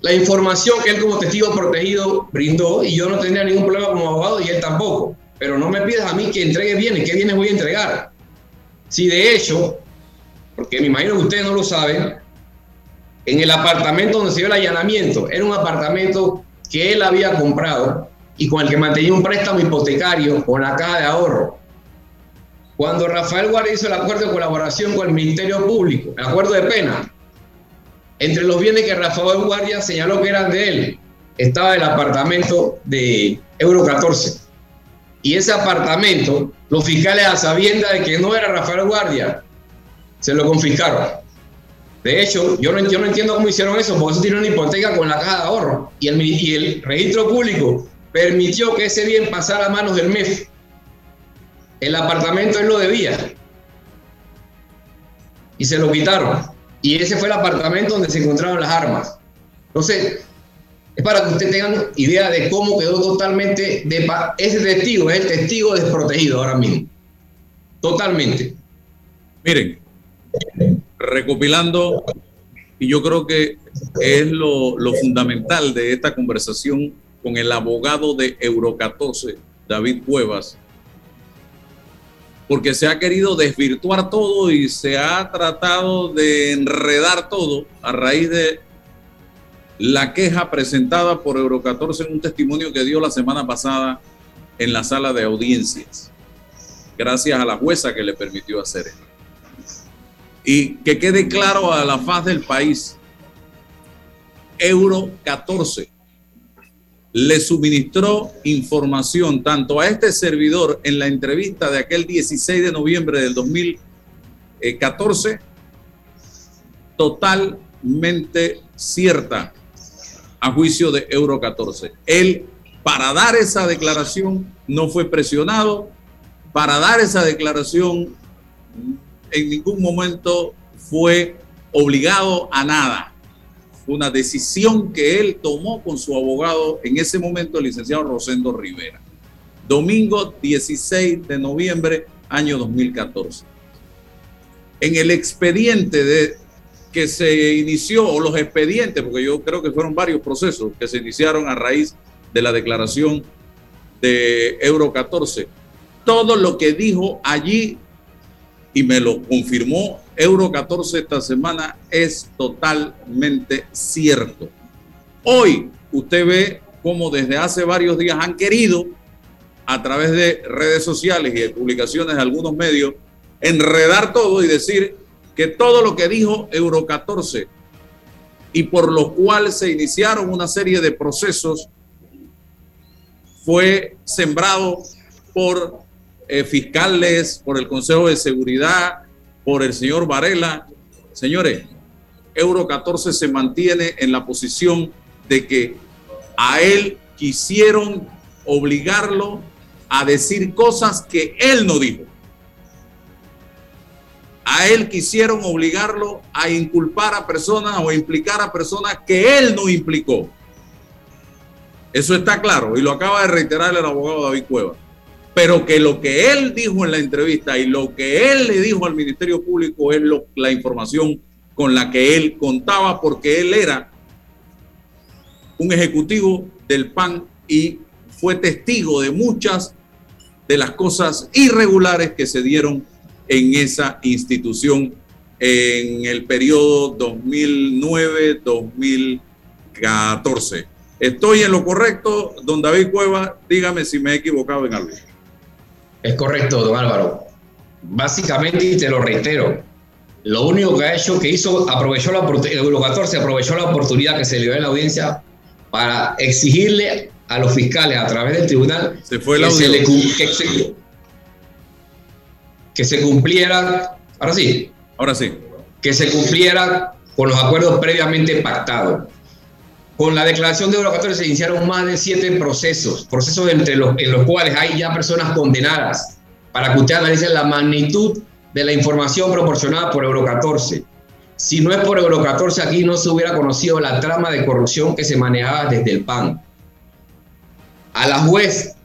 la información que él como testigo protegido brindó y yo no tendría ningún problema como abogado y él tampoco. Pero no me pidas a mí que entregue bienes, ¿qué bienes voy a entregar? Si de hecho, porque me imagino que ustedes no lo saben, en el apartamento donde se dio el allanamiento, era un apartamento que él había comprado y con el que mantenía un préstamo hipotecario con la caja de ahorro. Cuando Rafael Guardia hizo el acuerdo de colaboración con el Ministerio Público, el acuerdo de pena, entre los bienes que Rafael Guardia señaló que eran de él, estaba el apartamento de Euro 14. Y ese apartamento, los fiscales a sabienda de que no era Rafael Guardia, se lo confiscaron. De hecho, yo no, entiendo cómo hicieron eso, porque eso tiene una hipoteca con la caja de ahorro. Y el, y el registro público permitió que ese bien pasara a manos del MEF. El apartamento él lo debía. Y se lo quitaron. Y ese fue el apartamento donde se encontraron las armas. Entonces, es para que ustedes tengan idea de cómo quedó totalmente de ese testigo, es el testigo desprotegido ahora mismo. Totalmente. Miren, recopilando, y yo creo que es lo, fundamental de esta conversación con el abogado de Euro 14, David Cuevas, porque se ha querido desvirtuar todo y se ha tratado de enredar todo a raíz de la queja presentada por Euro 14 en un testimonio que dio la semana pasada en la sala de audiencias, gracias a la jueza que le permitió hacer esto. Y que quede claro a la faz del país, Euro 14 le suministró información tanto a este servidor en la entrevista de aquel 16 de noviembre del 2014, totalmente cierta a juicio de Euro 14. Él, para dar esa declaración, no fue presionado, para dar esa declaración, en ningún momento fue obligado a nada una decisión que él tomó con su abogado en ese momento, el licenciado Rosendo Rivera. Domingo 16 de noviembre, año 2014. En el expediente de, que se inició, o los expedientes, porque yo creo que fueron varios procesos que se iniciaron a raíz de la declaración de Euro 14, todo lo que dijo allí, y me lo confirmó Euro 14 esta semana es totalmente cierto. Hoy usted ve cómo desde hace varios días han querido, a través de redes sociales y de publicaciones de algunos medios, enredar todo y decir que todo lo que dijo Euro 14 y por lo cual se iniciaron una serie de procesos fue sembrado por eh, fiscales, por el Consejo de Seguridad, por el señor Varela. Señores, Euro 14 se mantiene en la posición de que a él quisieron obligarlo a decir cosas que él no dijo. A él quisieron obligarlo a inculpar a personas o implicar a personas que él no implicó. Eso está claro y lo acaba de reiterar el abogado David Cueva. Pero que lo que él dijo en la entrevista y lo que él le dijo al Ministerio Público es la información con la que él contaba porque él era un ejecutivo del PAN y fue testigo de muchas de las cosas irregulares que se dieron en esa institución en el periodo 2009-2014. ¿Estoy en lo correcto, don David Cueva? Dígame si me he equivocado en algo. Es correcto, don Álvaro. Básicamente, y te lo reitero, lo único que ha hecho, que hizo, aprovechó la el 14 aprovechó la oportunidad que se le dio en la audiencia para exigirle a los fiscales a través del tribunal se fue que, se le, que, se, cumpliera, ahora sí, ahora sí, que se cumpliera con los acuerdos previamente pactados. Con la declaración de 14 se iniciaron más de siete procesos, procesos entre los, en los cuales hay ya personas condenadas, para que usted analice la magnitud de la información proporcionada por Euro 14. Si no es por Euro 14, aquí no se hubiera conocido la trama de corrupción que se manejaba desde el PAN a la juez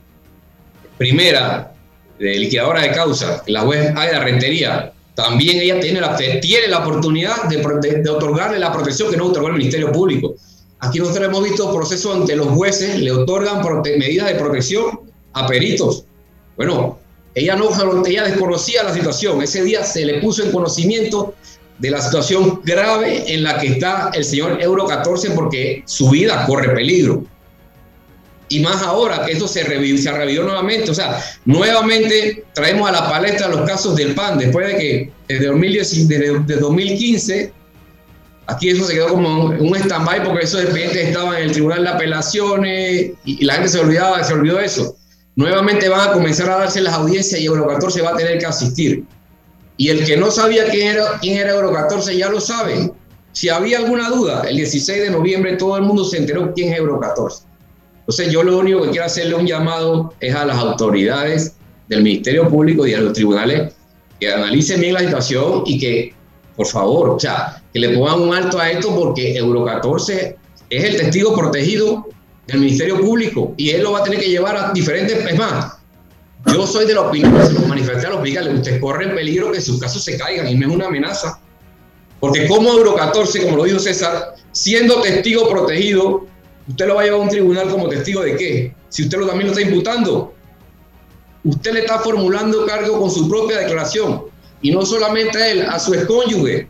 primera de liquidadora de causa, la juez Aida Rentería, también ella tiene la, tiene la oportunidad de, de, otorgarle la protección que no otorgó el Ministerio Público. Aquí nosotros hemos visto procesos ante los jueces, le otorgan medidas de protección a peritos. Bueno, ella no ella desconocía la situación. Ese día se le puso en conocimiento de la situación grave en la que está el señor Euro 14 porque su vida corre peligro y más ahora que esto se revivió, se nuevamente. O sea, nuevamente traemos a la palestra los casos del PAN, después de que desde, 2010, desde, 2015, aquí eso se quedó como un stand-by porque esos expedientes estaban en el Tribunal de Apelaciones y, la gente se olvidaba, se olvidó eso. Nuevamente van a comenzar a darse las audiencias y Euro 14 va a tener que asistir. Y el que no sabía quién era, quién era Euro 14 ya lo sabe. Si había alguna duda, el 16 de noviembre todo el mundo se enteró quién es Euro 14. Entonces yo lo único que quiero hacerle un llamado es a las autoridades del Ministerio Público y a los tribunales que analicen bien la situación y que, por favor, o sea, que le pongan un alto a esto porque Euro 14 es el testigo protegido del Ministerio Público y él lo va a tener que llevar a diferentes... Es más, yo soy de la opinión, se lo manifesté a los fiscales, usted corre en peligro que sus casos se caigan y no es una amenaza. Porque como Euro 14, como lo dijo César, siendo testigo protegido, ¿Usted lo va a llevar a un tribunal como testigo de qué? Si usted lo, también lo está imputando. Usted le está formulando cargo con su propia declaración. Y no solamente a él, a su excónyuge.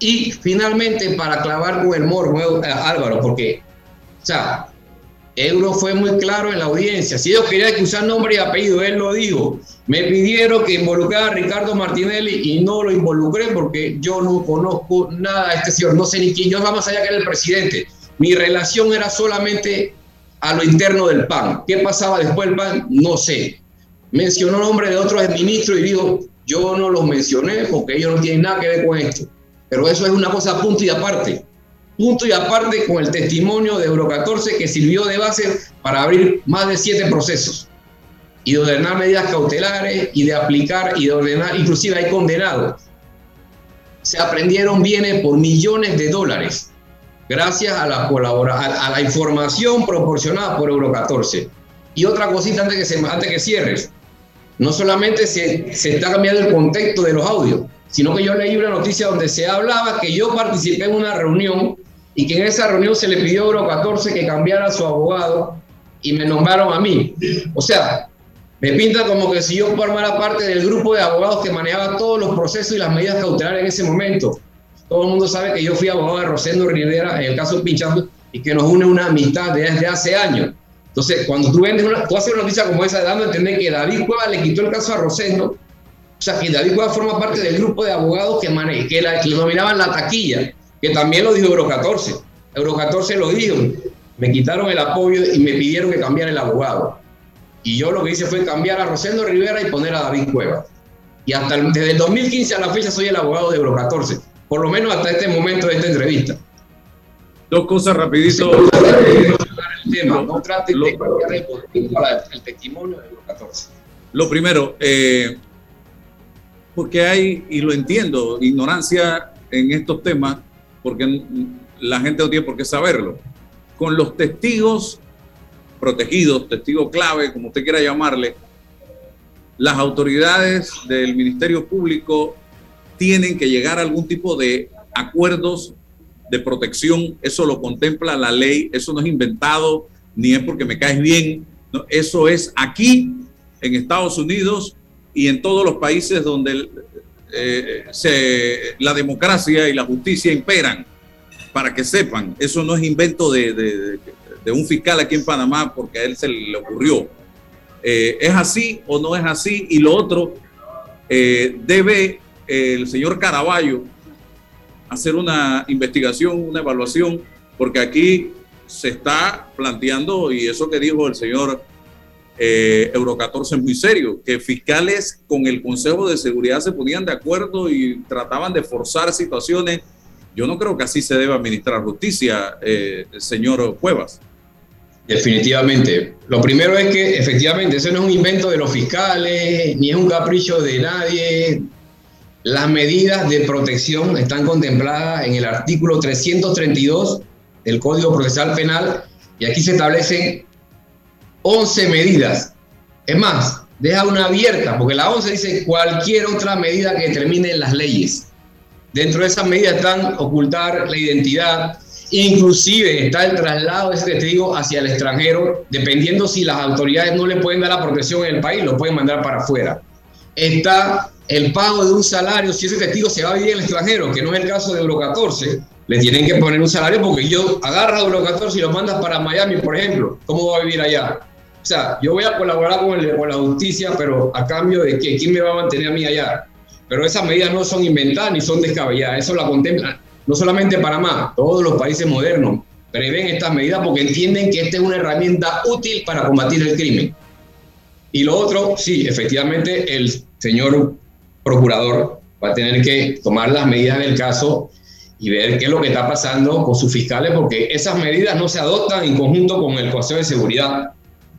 Y finalmente, para clavar con el morbo, eh, Álvaro, porque, o sea, Euro fue muy claro en la audiencia. Si ellos querían que usar nombre y apellido, él lo dijo. Me pidieron que involucrara a Ricardo Martinelli y no lo involucré porque yo no conozco nada de este señor. No sé ni quién. Yo más allá que el presidente. Mi relación era solamente a lo interno del PAN. ¿Qué pasaba después del PAN? No sé. Mencionó nombre de otros ministros y dijo, yo no los mencioné porque ellos no tienen nada que ver con esto. Pero eso es una cosa punto y aparte. Punto y aparte con el testimonio de Euro 14 que sirvió de base para abrir más de siete procesos y de ordenar medidas cautelares y de aplicar y de ordenar, inclusive hay condenados. Se aprendieron bienes por millones de dólares gracias a la, a, la información proporcionada por Euro 14. Y otra cosita antes que, se, antes que cierres, no solamente se, se está cambiando el contexto de los audios, sino que yo leí una noticia donde se hablaba que yo participé en una reunión y que en esa reunión se le pidió a Euro 14 que cambiara a su abogado y me nombraron a mí. O sea, me pinta como que si yo formara parte del grupo de abogados que manejaba todos los procesos y las medidas cautelares en ese momento. Todo el mundo sabe que yo fui abogado de Rosendo Rivera en el caso Pinchazo y que nos une una amistad desde hace años. Entonces, cuando tú, vendes una, tú haces una noticia como esa, dando a entender que David Cueva le quitó el caso a Rosendo, o sea, que David Cueva forma parte del grupo de abogados que, que, la, que le nominaban la taquilla, que también lo dijo Euro 14. Euro 14 lo dijo, me quitaron el apoyo y me pidieron que cambiara el abogado. Y yo lo que hice fue cambiar a Rosendo Rivera y poner a David Cueva. Y hasta desde el 2015 a la fecha soy el abogado de Euro 14, por lo menos hasta este momento de esta entrevista. Dos cosas rapidito. no trate de el, testimonio de Euro 14. Lo primero, eh, porque hay, y lo entiendo, ignorancia en estos temas, porque la gente no tiene por qué saberlo. Con los testigos protegidos, testigos clave, como usted quiera llamarle, las autoridades del Ministerio Público tienen que llegar a algún tipo de acuerdos de protección. Eso lo contempla la ley, eso no es inventado, ni es porque me caes bien. eso es aquí, en Estados Unidos y en todos los países donde eh, la democracia y la justicia imperan. Para que sepan, eso no es invento de, un fiscal aquí en Panamá porque a él se le ocurrió. Eh, ¿Es así o no es así? Y lo otro, eh, debe el señor Caraballo hacer una investigación, una evaluación, porque aquí se está planteando, y eso que dijo el señor eh, Euro 14 es muy serio, que fiscales con el Consejo de Seguridad se ponían de acuerdo y trataban de forzar situaciones. Yo no creo que así se deba administrar justicia, señor Cuevas. Definitivamente. Lo primero es que efectivamente eso no es un invento de los fiscales, ni es un capricho de nadie. Las medidas de protección están contempladas en el artículo 332 del Código Procesal Penal y aquí se establecen 11 medidas. Es más, deja una abierta, porque la 11 dice cualquier otra medida que determinen las leyes. Dentro de esas medidas están ocultar la identidad, Inclusive está el traslado de ese testigo hacia el extranjero, dependiendo si las autoridades no le pueden dar la protección en el país, lo pueden mandar para afuera. Está el pago de un salario si ese testigo se va a vivir en el extranjero, que no es el caso de Euro 14, le tienen que poner un salario porque yo agarro a Euro 14 y lo mandas para Miami, por ejemplo, ¿cómo va a vivir allá? O sea, yo voy a colaborar con, el, con la justicia, pero a cambio de que quién me va a mantener a mí allá. Pero esas medidas no son inventadas ni son descabelladas, eso la contemplan no solamente Panamá, todos los países modernos prevén estas medidas porque entienden que esta es una herramienta útil para combatir el crimen. Y lo otro, sí, efectivamente, el señor procurador va a tener que tomar las medidas del caso y ver qué es lo que está pasando con sus fiscales, porque esas medidas no se adoptan en conjunto con el Consejo de Seguridad.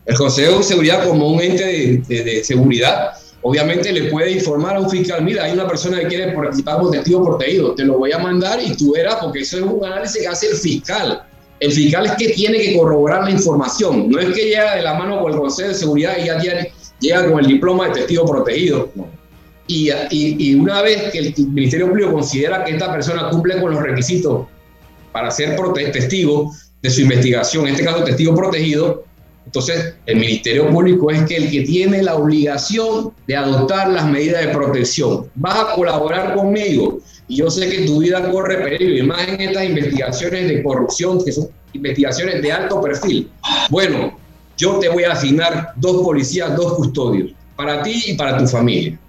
El Consejo de Seguridad como un ente de, de seguridad obviamente le puede informar a un fiscal, mira, hay una persona que quiere participar como testigo protegido, te lo voy a mandar y tú verás, porque eso es un análisis que hace el fiscal. El fiscal es que tiene que corroborar la información, no es que llega de la mano con el Consejo de Seguridad y ya llega con el diploma de testigo protegido. Y, y, una vez que el Ministerio Público considera que esta persona cumple con los requisitos para ser testigo de su investigación, en este caso testigo protegido, entonces, el Ministerio Público es el que tiene la obligación de adoptar las medidas de protección. Vas a colaborar conmigo y yo sé que tu vida corre peligro y más en estas investigaciones de corrupción, que son investigaciones de alto perfil. Bueno, yo te voy a asignar dos policías, dos custodios, para ti y para tu familia.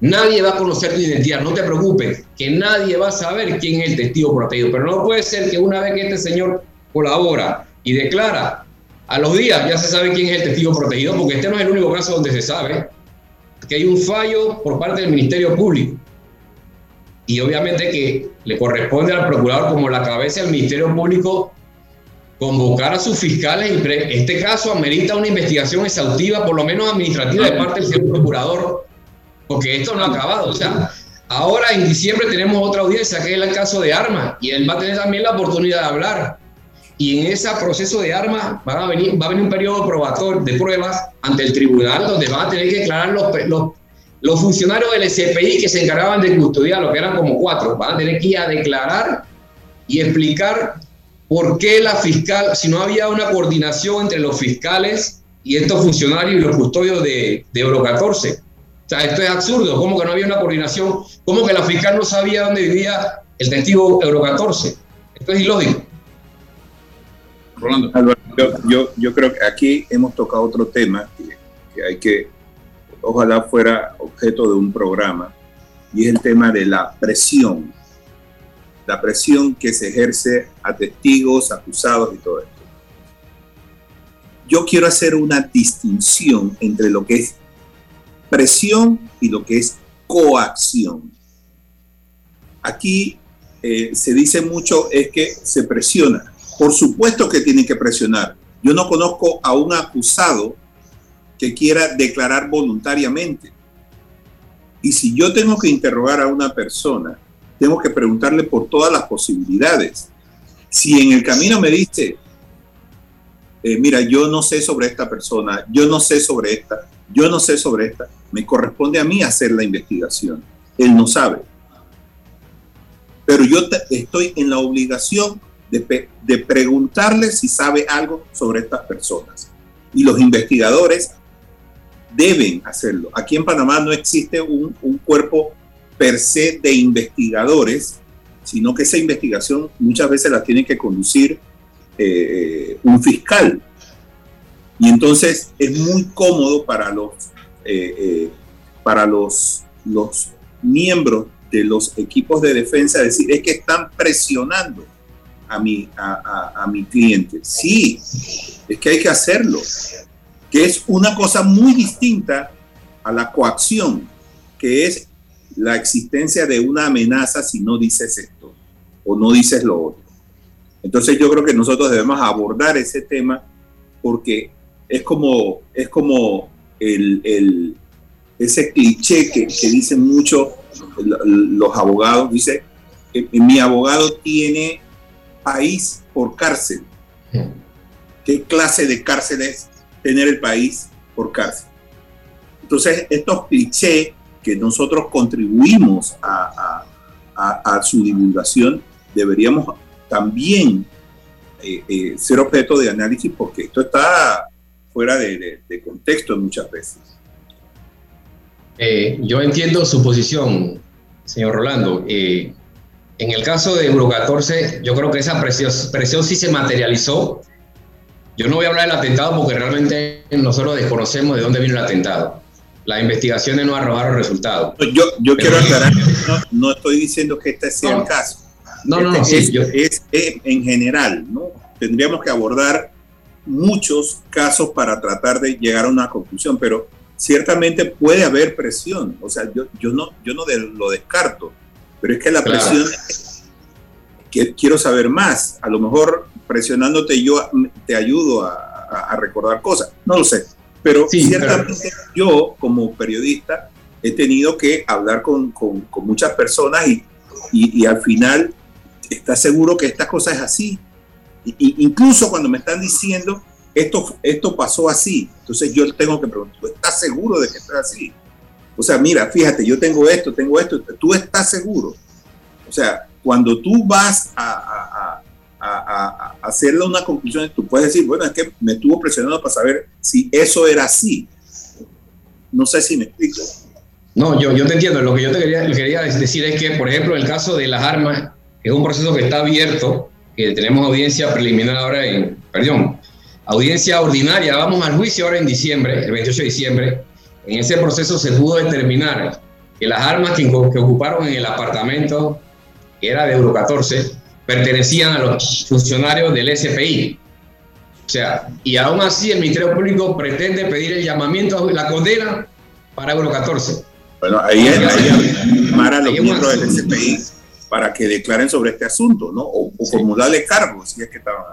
Nadie va a conocer tu identidad, no te preocupes, que nadie va a saber quién es el testigo protegido. Pero no puede ser que una vez que este señor colabora y declara, a los días ya se sabe quién es el testigo protegido, porque este no es el único caso donde se sabe que hay un fallo por parte del Ministerio Público. Y obviamente que le corresponde al procurador como la cabeza del Ministerio Público convocar a sus fiscales y este caso amerita una investigación exhaustiva, por lo menos administrativa, de parte del señor procurador, porque esto no ha acabado. O sea, ahora en diciembre tenemos otra audiencia, que es el caso de armas, y él va a tener también la oportunidad de hablar y en ese proceso de armas va a venir, va a venir un periodo probatorio de pruebas ante el tribunal donde van a tener que declarar los, los, los funcionarios del SPI que se encargaban de custodiar, lo que eran como cuatro, van a tener que ir a declarar y explicar por qué la fiscal, si no había una coordinación entre los fiscales y estos funcionarios y los custodios de, de Euro 14. O sea, esto es absurdo, ¿cómo que no había una coordinación? ¿Cómo que la fiscal no sabía dónde vivía el testigo Euro 14? Esto es ilógico. Rolando. yo, yo, creo que aquí hemos tocado otro tema que, hay que, ojalá fuera objeto de un programa, y es el tema de la presión, la presión que se ejerce a testigos, acusados y todo esto. yo quiero hacer una distinción entre lo que es presión y lo que es coacción. Aquí eh, se dice mucho es que se presiona. Por supuesto que tienen que presionar. Yo no conozco a un acusado que quiera declarar voluntariamente. Y si yo tengo que interrogar a una persona, tengo que preguntarle por todas las posibilidades. Si en el camino me dice, eh, mira, yo no sé sobre esta persona, yo no sé sobre esta, yo no sé sobre esta, me corresponde a mí hacer la investigación. Él no sabe. Pero yo estoy en la obligación de, preguntarle si sabe algo sobre estas personas. Y los investigadores deben hacerlo. Aquí en Panamá no existe un, un cuerpo per se de investigadores, sino que esa investigación muchas veces la tiene que conducir eh, un fiscal. Y entonces es muy cómodo para los, eh, eh, para los, los miembros de los equipos de defensa decir, es que están presionando a mi, a, a mi cliente. Sí, es que hay que hacerlo, que es una cosa muy distinta a la coacción, que es la existencia de una amenaza si no dices esto o no dices lo otro. Entonces yo creo que nosotros debemos abordar ese tema porque es como, es como el, ese cliché que, que dicen mucho los abogados, dice, mi abogado tiene país por cárcel. ¿Qué clase de cárcel es tener el país por cárcel? Entonces, estos clichés que nosotros contribuimos a, a su divulgación, deberíamos también eh, eh, ser objeto de análisis porque esto está fuera de, contexto muchas veces. Eh, yo entiendo su posición, señor Rolando. En el caso de Euro 14, yo creo que esa presión, presión sí se materializó. Yo no voy a hablar del atentado porque realmente nosotros desconocemos de dónde vino el atentado. Las investigaciones no arrojaron resultados. Yo, yo quiero aclarar que no, estoy diciendo que este sea el caso no, no, no, este sí, es, en general, ¿no? Tendríamos que abordar muchos casos para tratar de llegar a una conclusión, pero ciertamente puede haber presión, o sea, yo, yo no, yo no lo descarto, pero es que la presión, que quiero saber más, a lo mejor presionándote yo te ayudo a, recordar cosas, no lo sé, pero ciertamente yo como periodista he tenido que hablar con, con, muchas personas y, y, y, al final ¿estás seguro que esta cosa es así? Y, incluso cuando me están diciendo, esto, esto pasó así, entonces yo tengo que preguntar, ¿tú estás seguro de que esto es así? O sea, mira, fíjate, yo tengo esto, tengo esto, ¿tú estás seguro? O sea, cuando tú vas a, a, hacerle una conclusión, tú puedes decir, bueno, es que me estuvo presionando para saber si eso era así. No sé si me explico. No, yo, yo te entiendo. Lo que yo te quería, quería decir es que, por ejemplo, el caso de las armas, es un proceso que está abierto, que tenemos audiencia preliminar ahora en, perdón, audiencia ordinaria, vamos al juicio ahora en diciembre, el 28 de diciembre. En ese proceso se pudo determinar que las armas que, que ocuparon en el apartamento, que era de Euro 14, pertenecían a los funcionarios del SPI. O sea, y aún así el Ministerio Público pretende pedir el llamamiento, la condena para Euro 14. Bueno, ahí es, ahí, a los miembros del SPI para que declaren sobre este asunto, ¿no? O, formularle cargos, si es que estaban,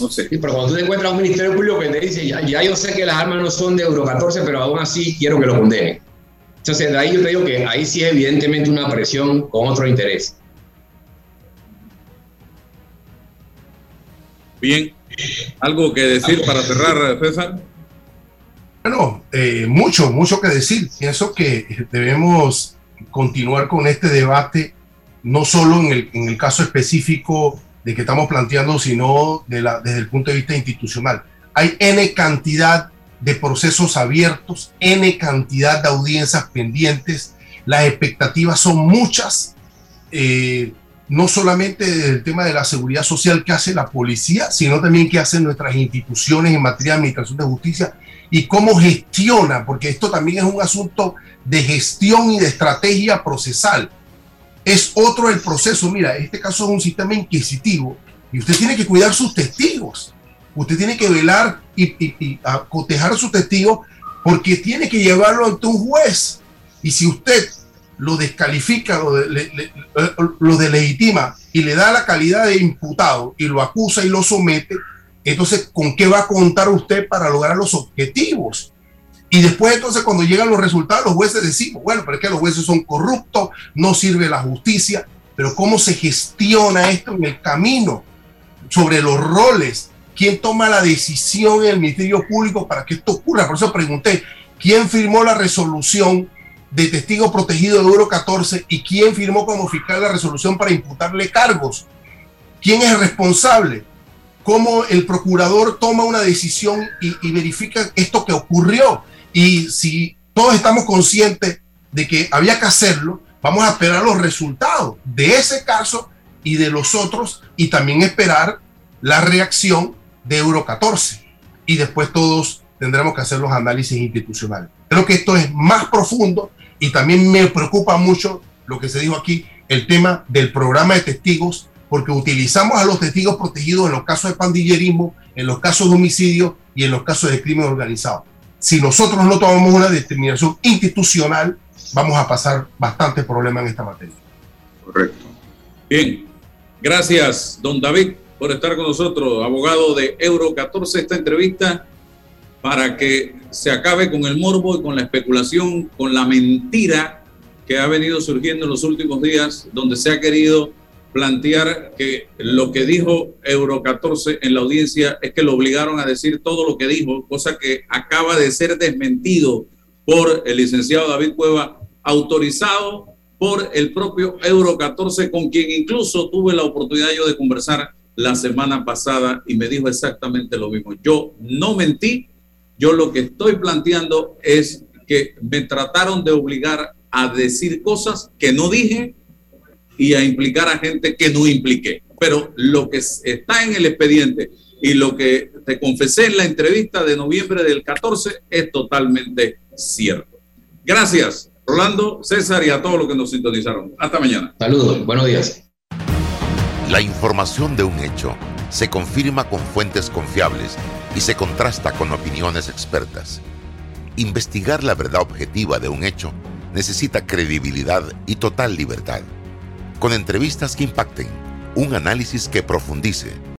no sé. Sí, pero cuando tú te encuentras a un ministerio público que te dice, ya, ya, yo sé que las armas no son de Euro 14, pero aún así quiero que lo condenen. Entonces, de ahí yo te digo que ahí sí es evidentemente una presión con otro interés. Bien, ¿algo que decir para cerrar, César? Bueno, eh, mucho, mucho que decir. Pienso que debemos continuar con este debate no solo en el, en el caso específico de que estamos planteando, sino de desde el punto de vista institucional. Hay N cantidad de procesos abiertos, N cantidad de audiencias pendientes, las expectativas son muchas, eh, no solamente del tema de la seguridad social que hace la policía, sino también que hacen nuestras instituciones en materia de administración de justicia y cómo gestiona, porque esto también es un asunto de gestión y de estrategia procesal es otro el proceso. Mira, este caso es un sistema inquisitivo y usted tiene que cuidar sus testigos. usted tiene que velar y, cotejar a su testigo porque tiene que llevarlo ante un juez. Y si usted lo descalifica, lo, lo delegitima y le da la calidad de imputado y lo acusa y lo somete, entonces, ¿con qué va a contar usted para lograr los objetivos? Y después entonces cuando llegan los resultados, los jueces decimos, bueno, pero es que los jueces son corruptos, no sirve la justicia, pero ¿cómo se gestiona esto en el camino? Sobre los roles, ¿quién toma la decisión en el Ministerio Público para que esto ocurra? Por eso pregunté, ¿quién firmó la resolución de testigo protegido de Euro 14 y quién firmó como fiscal la resolución para imputarle cargos? ¿Quién es el responsable? ¿Cómo el procurador toma una decisión y, y verifica esto que ocurrió? Y si todos estamos conscientes de que había que hacerlo, vamos a esperar los resultados de ese caso y de los otros y también esperar la reacción de Euro 14. Y después todos tendremos que hacer los análisis institucionales. Creo que esto es más profundo y también me preocupa mucho lo que se dijo aquí, el tema del programa de testigos, porque utilizamos a los testigos protegidos en los casos de pandillerismo, en los casos de homicidio y en los casos de crimen organizado si nosotros no tomamos una determinación institucional, vamos a pasar bastante problema en esta materia. Correcto. Bien, gracias, don David, por estar con nosotros, abogado de Euro 14, esta entrevista para que se acabe con el morbo y con la especulación, con la mentira que ha venido surgiendo en los últimos días, donde se ha querido plantear que lo que dijo Euro 14 en la audiencia es que lo obligaron a decir todo lo que dijo, cosa que acaba de ser desmentido por el licenciado David Cueva, autorizado por el propio Euro 14, con quien incluso tuve la oportunidad yo de conversar la semana pasada y me dijo exactamente lo mismo. Yo no mentí, yo lo que estoy planteando es que me trataron de obligar a decir cosas que no dije y a implicar a gente que no impliqué. Pero lo que está en el expediente y lo que te confesé en la entrevista de noviembre del 14 es totalmente cierto. Gracias, Rolando, César y a todos los que nos sintonizaron. Hasta mañana. Saludos, buenos días. La información de un hecho se confirma con fuentes confiables y se contrasta con opiniones expertas. Investigar la verdad objetiva de un hecho necesita credibilidad y total libertad con entrevistas que impacten, un análisis que profundice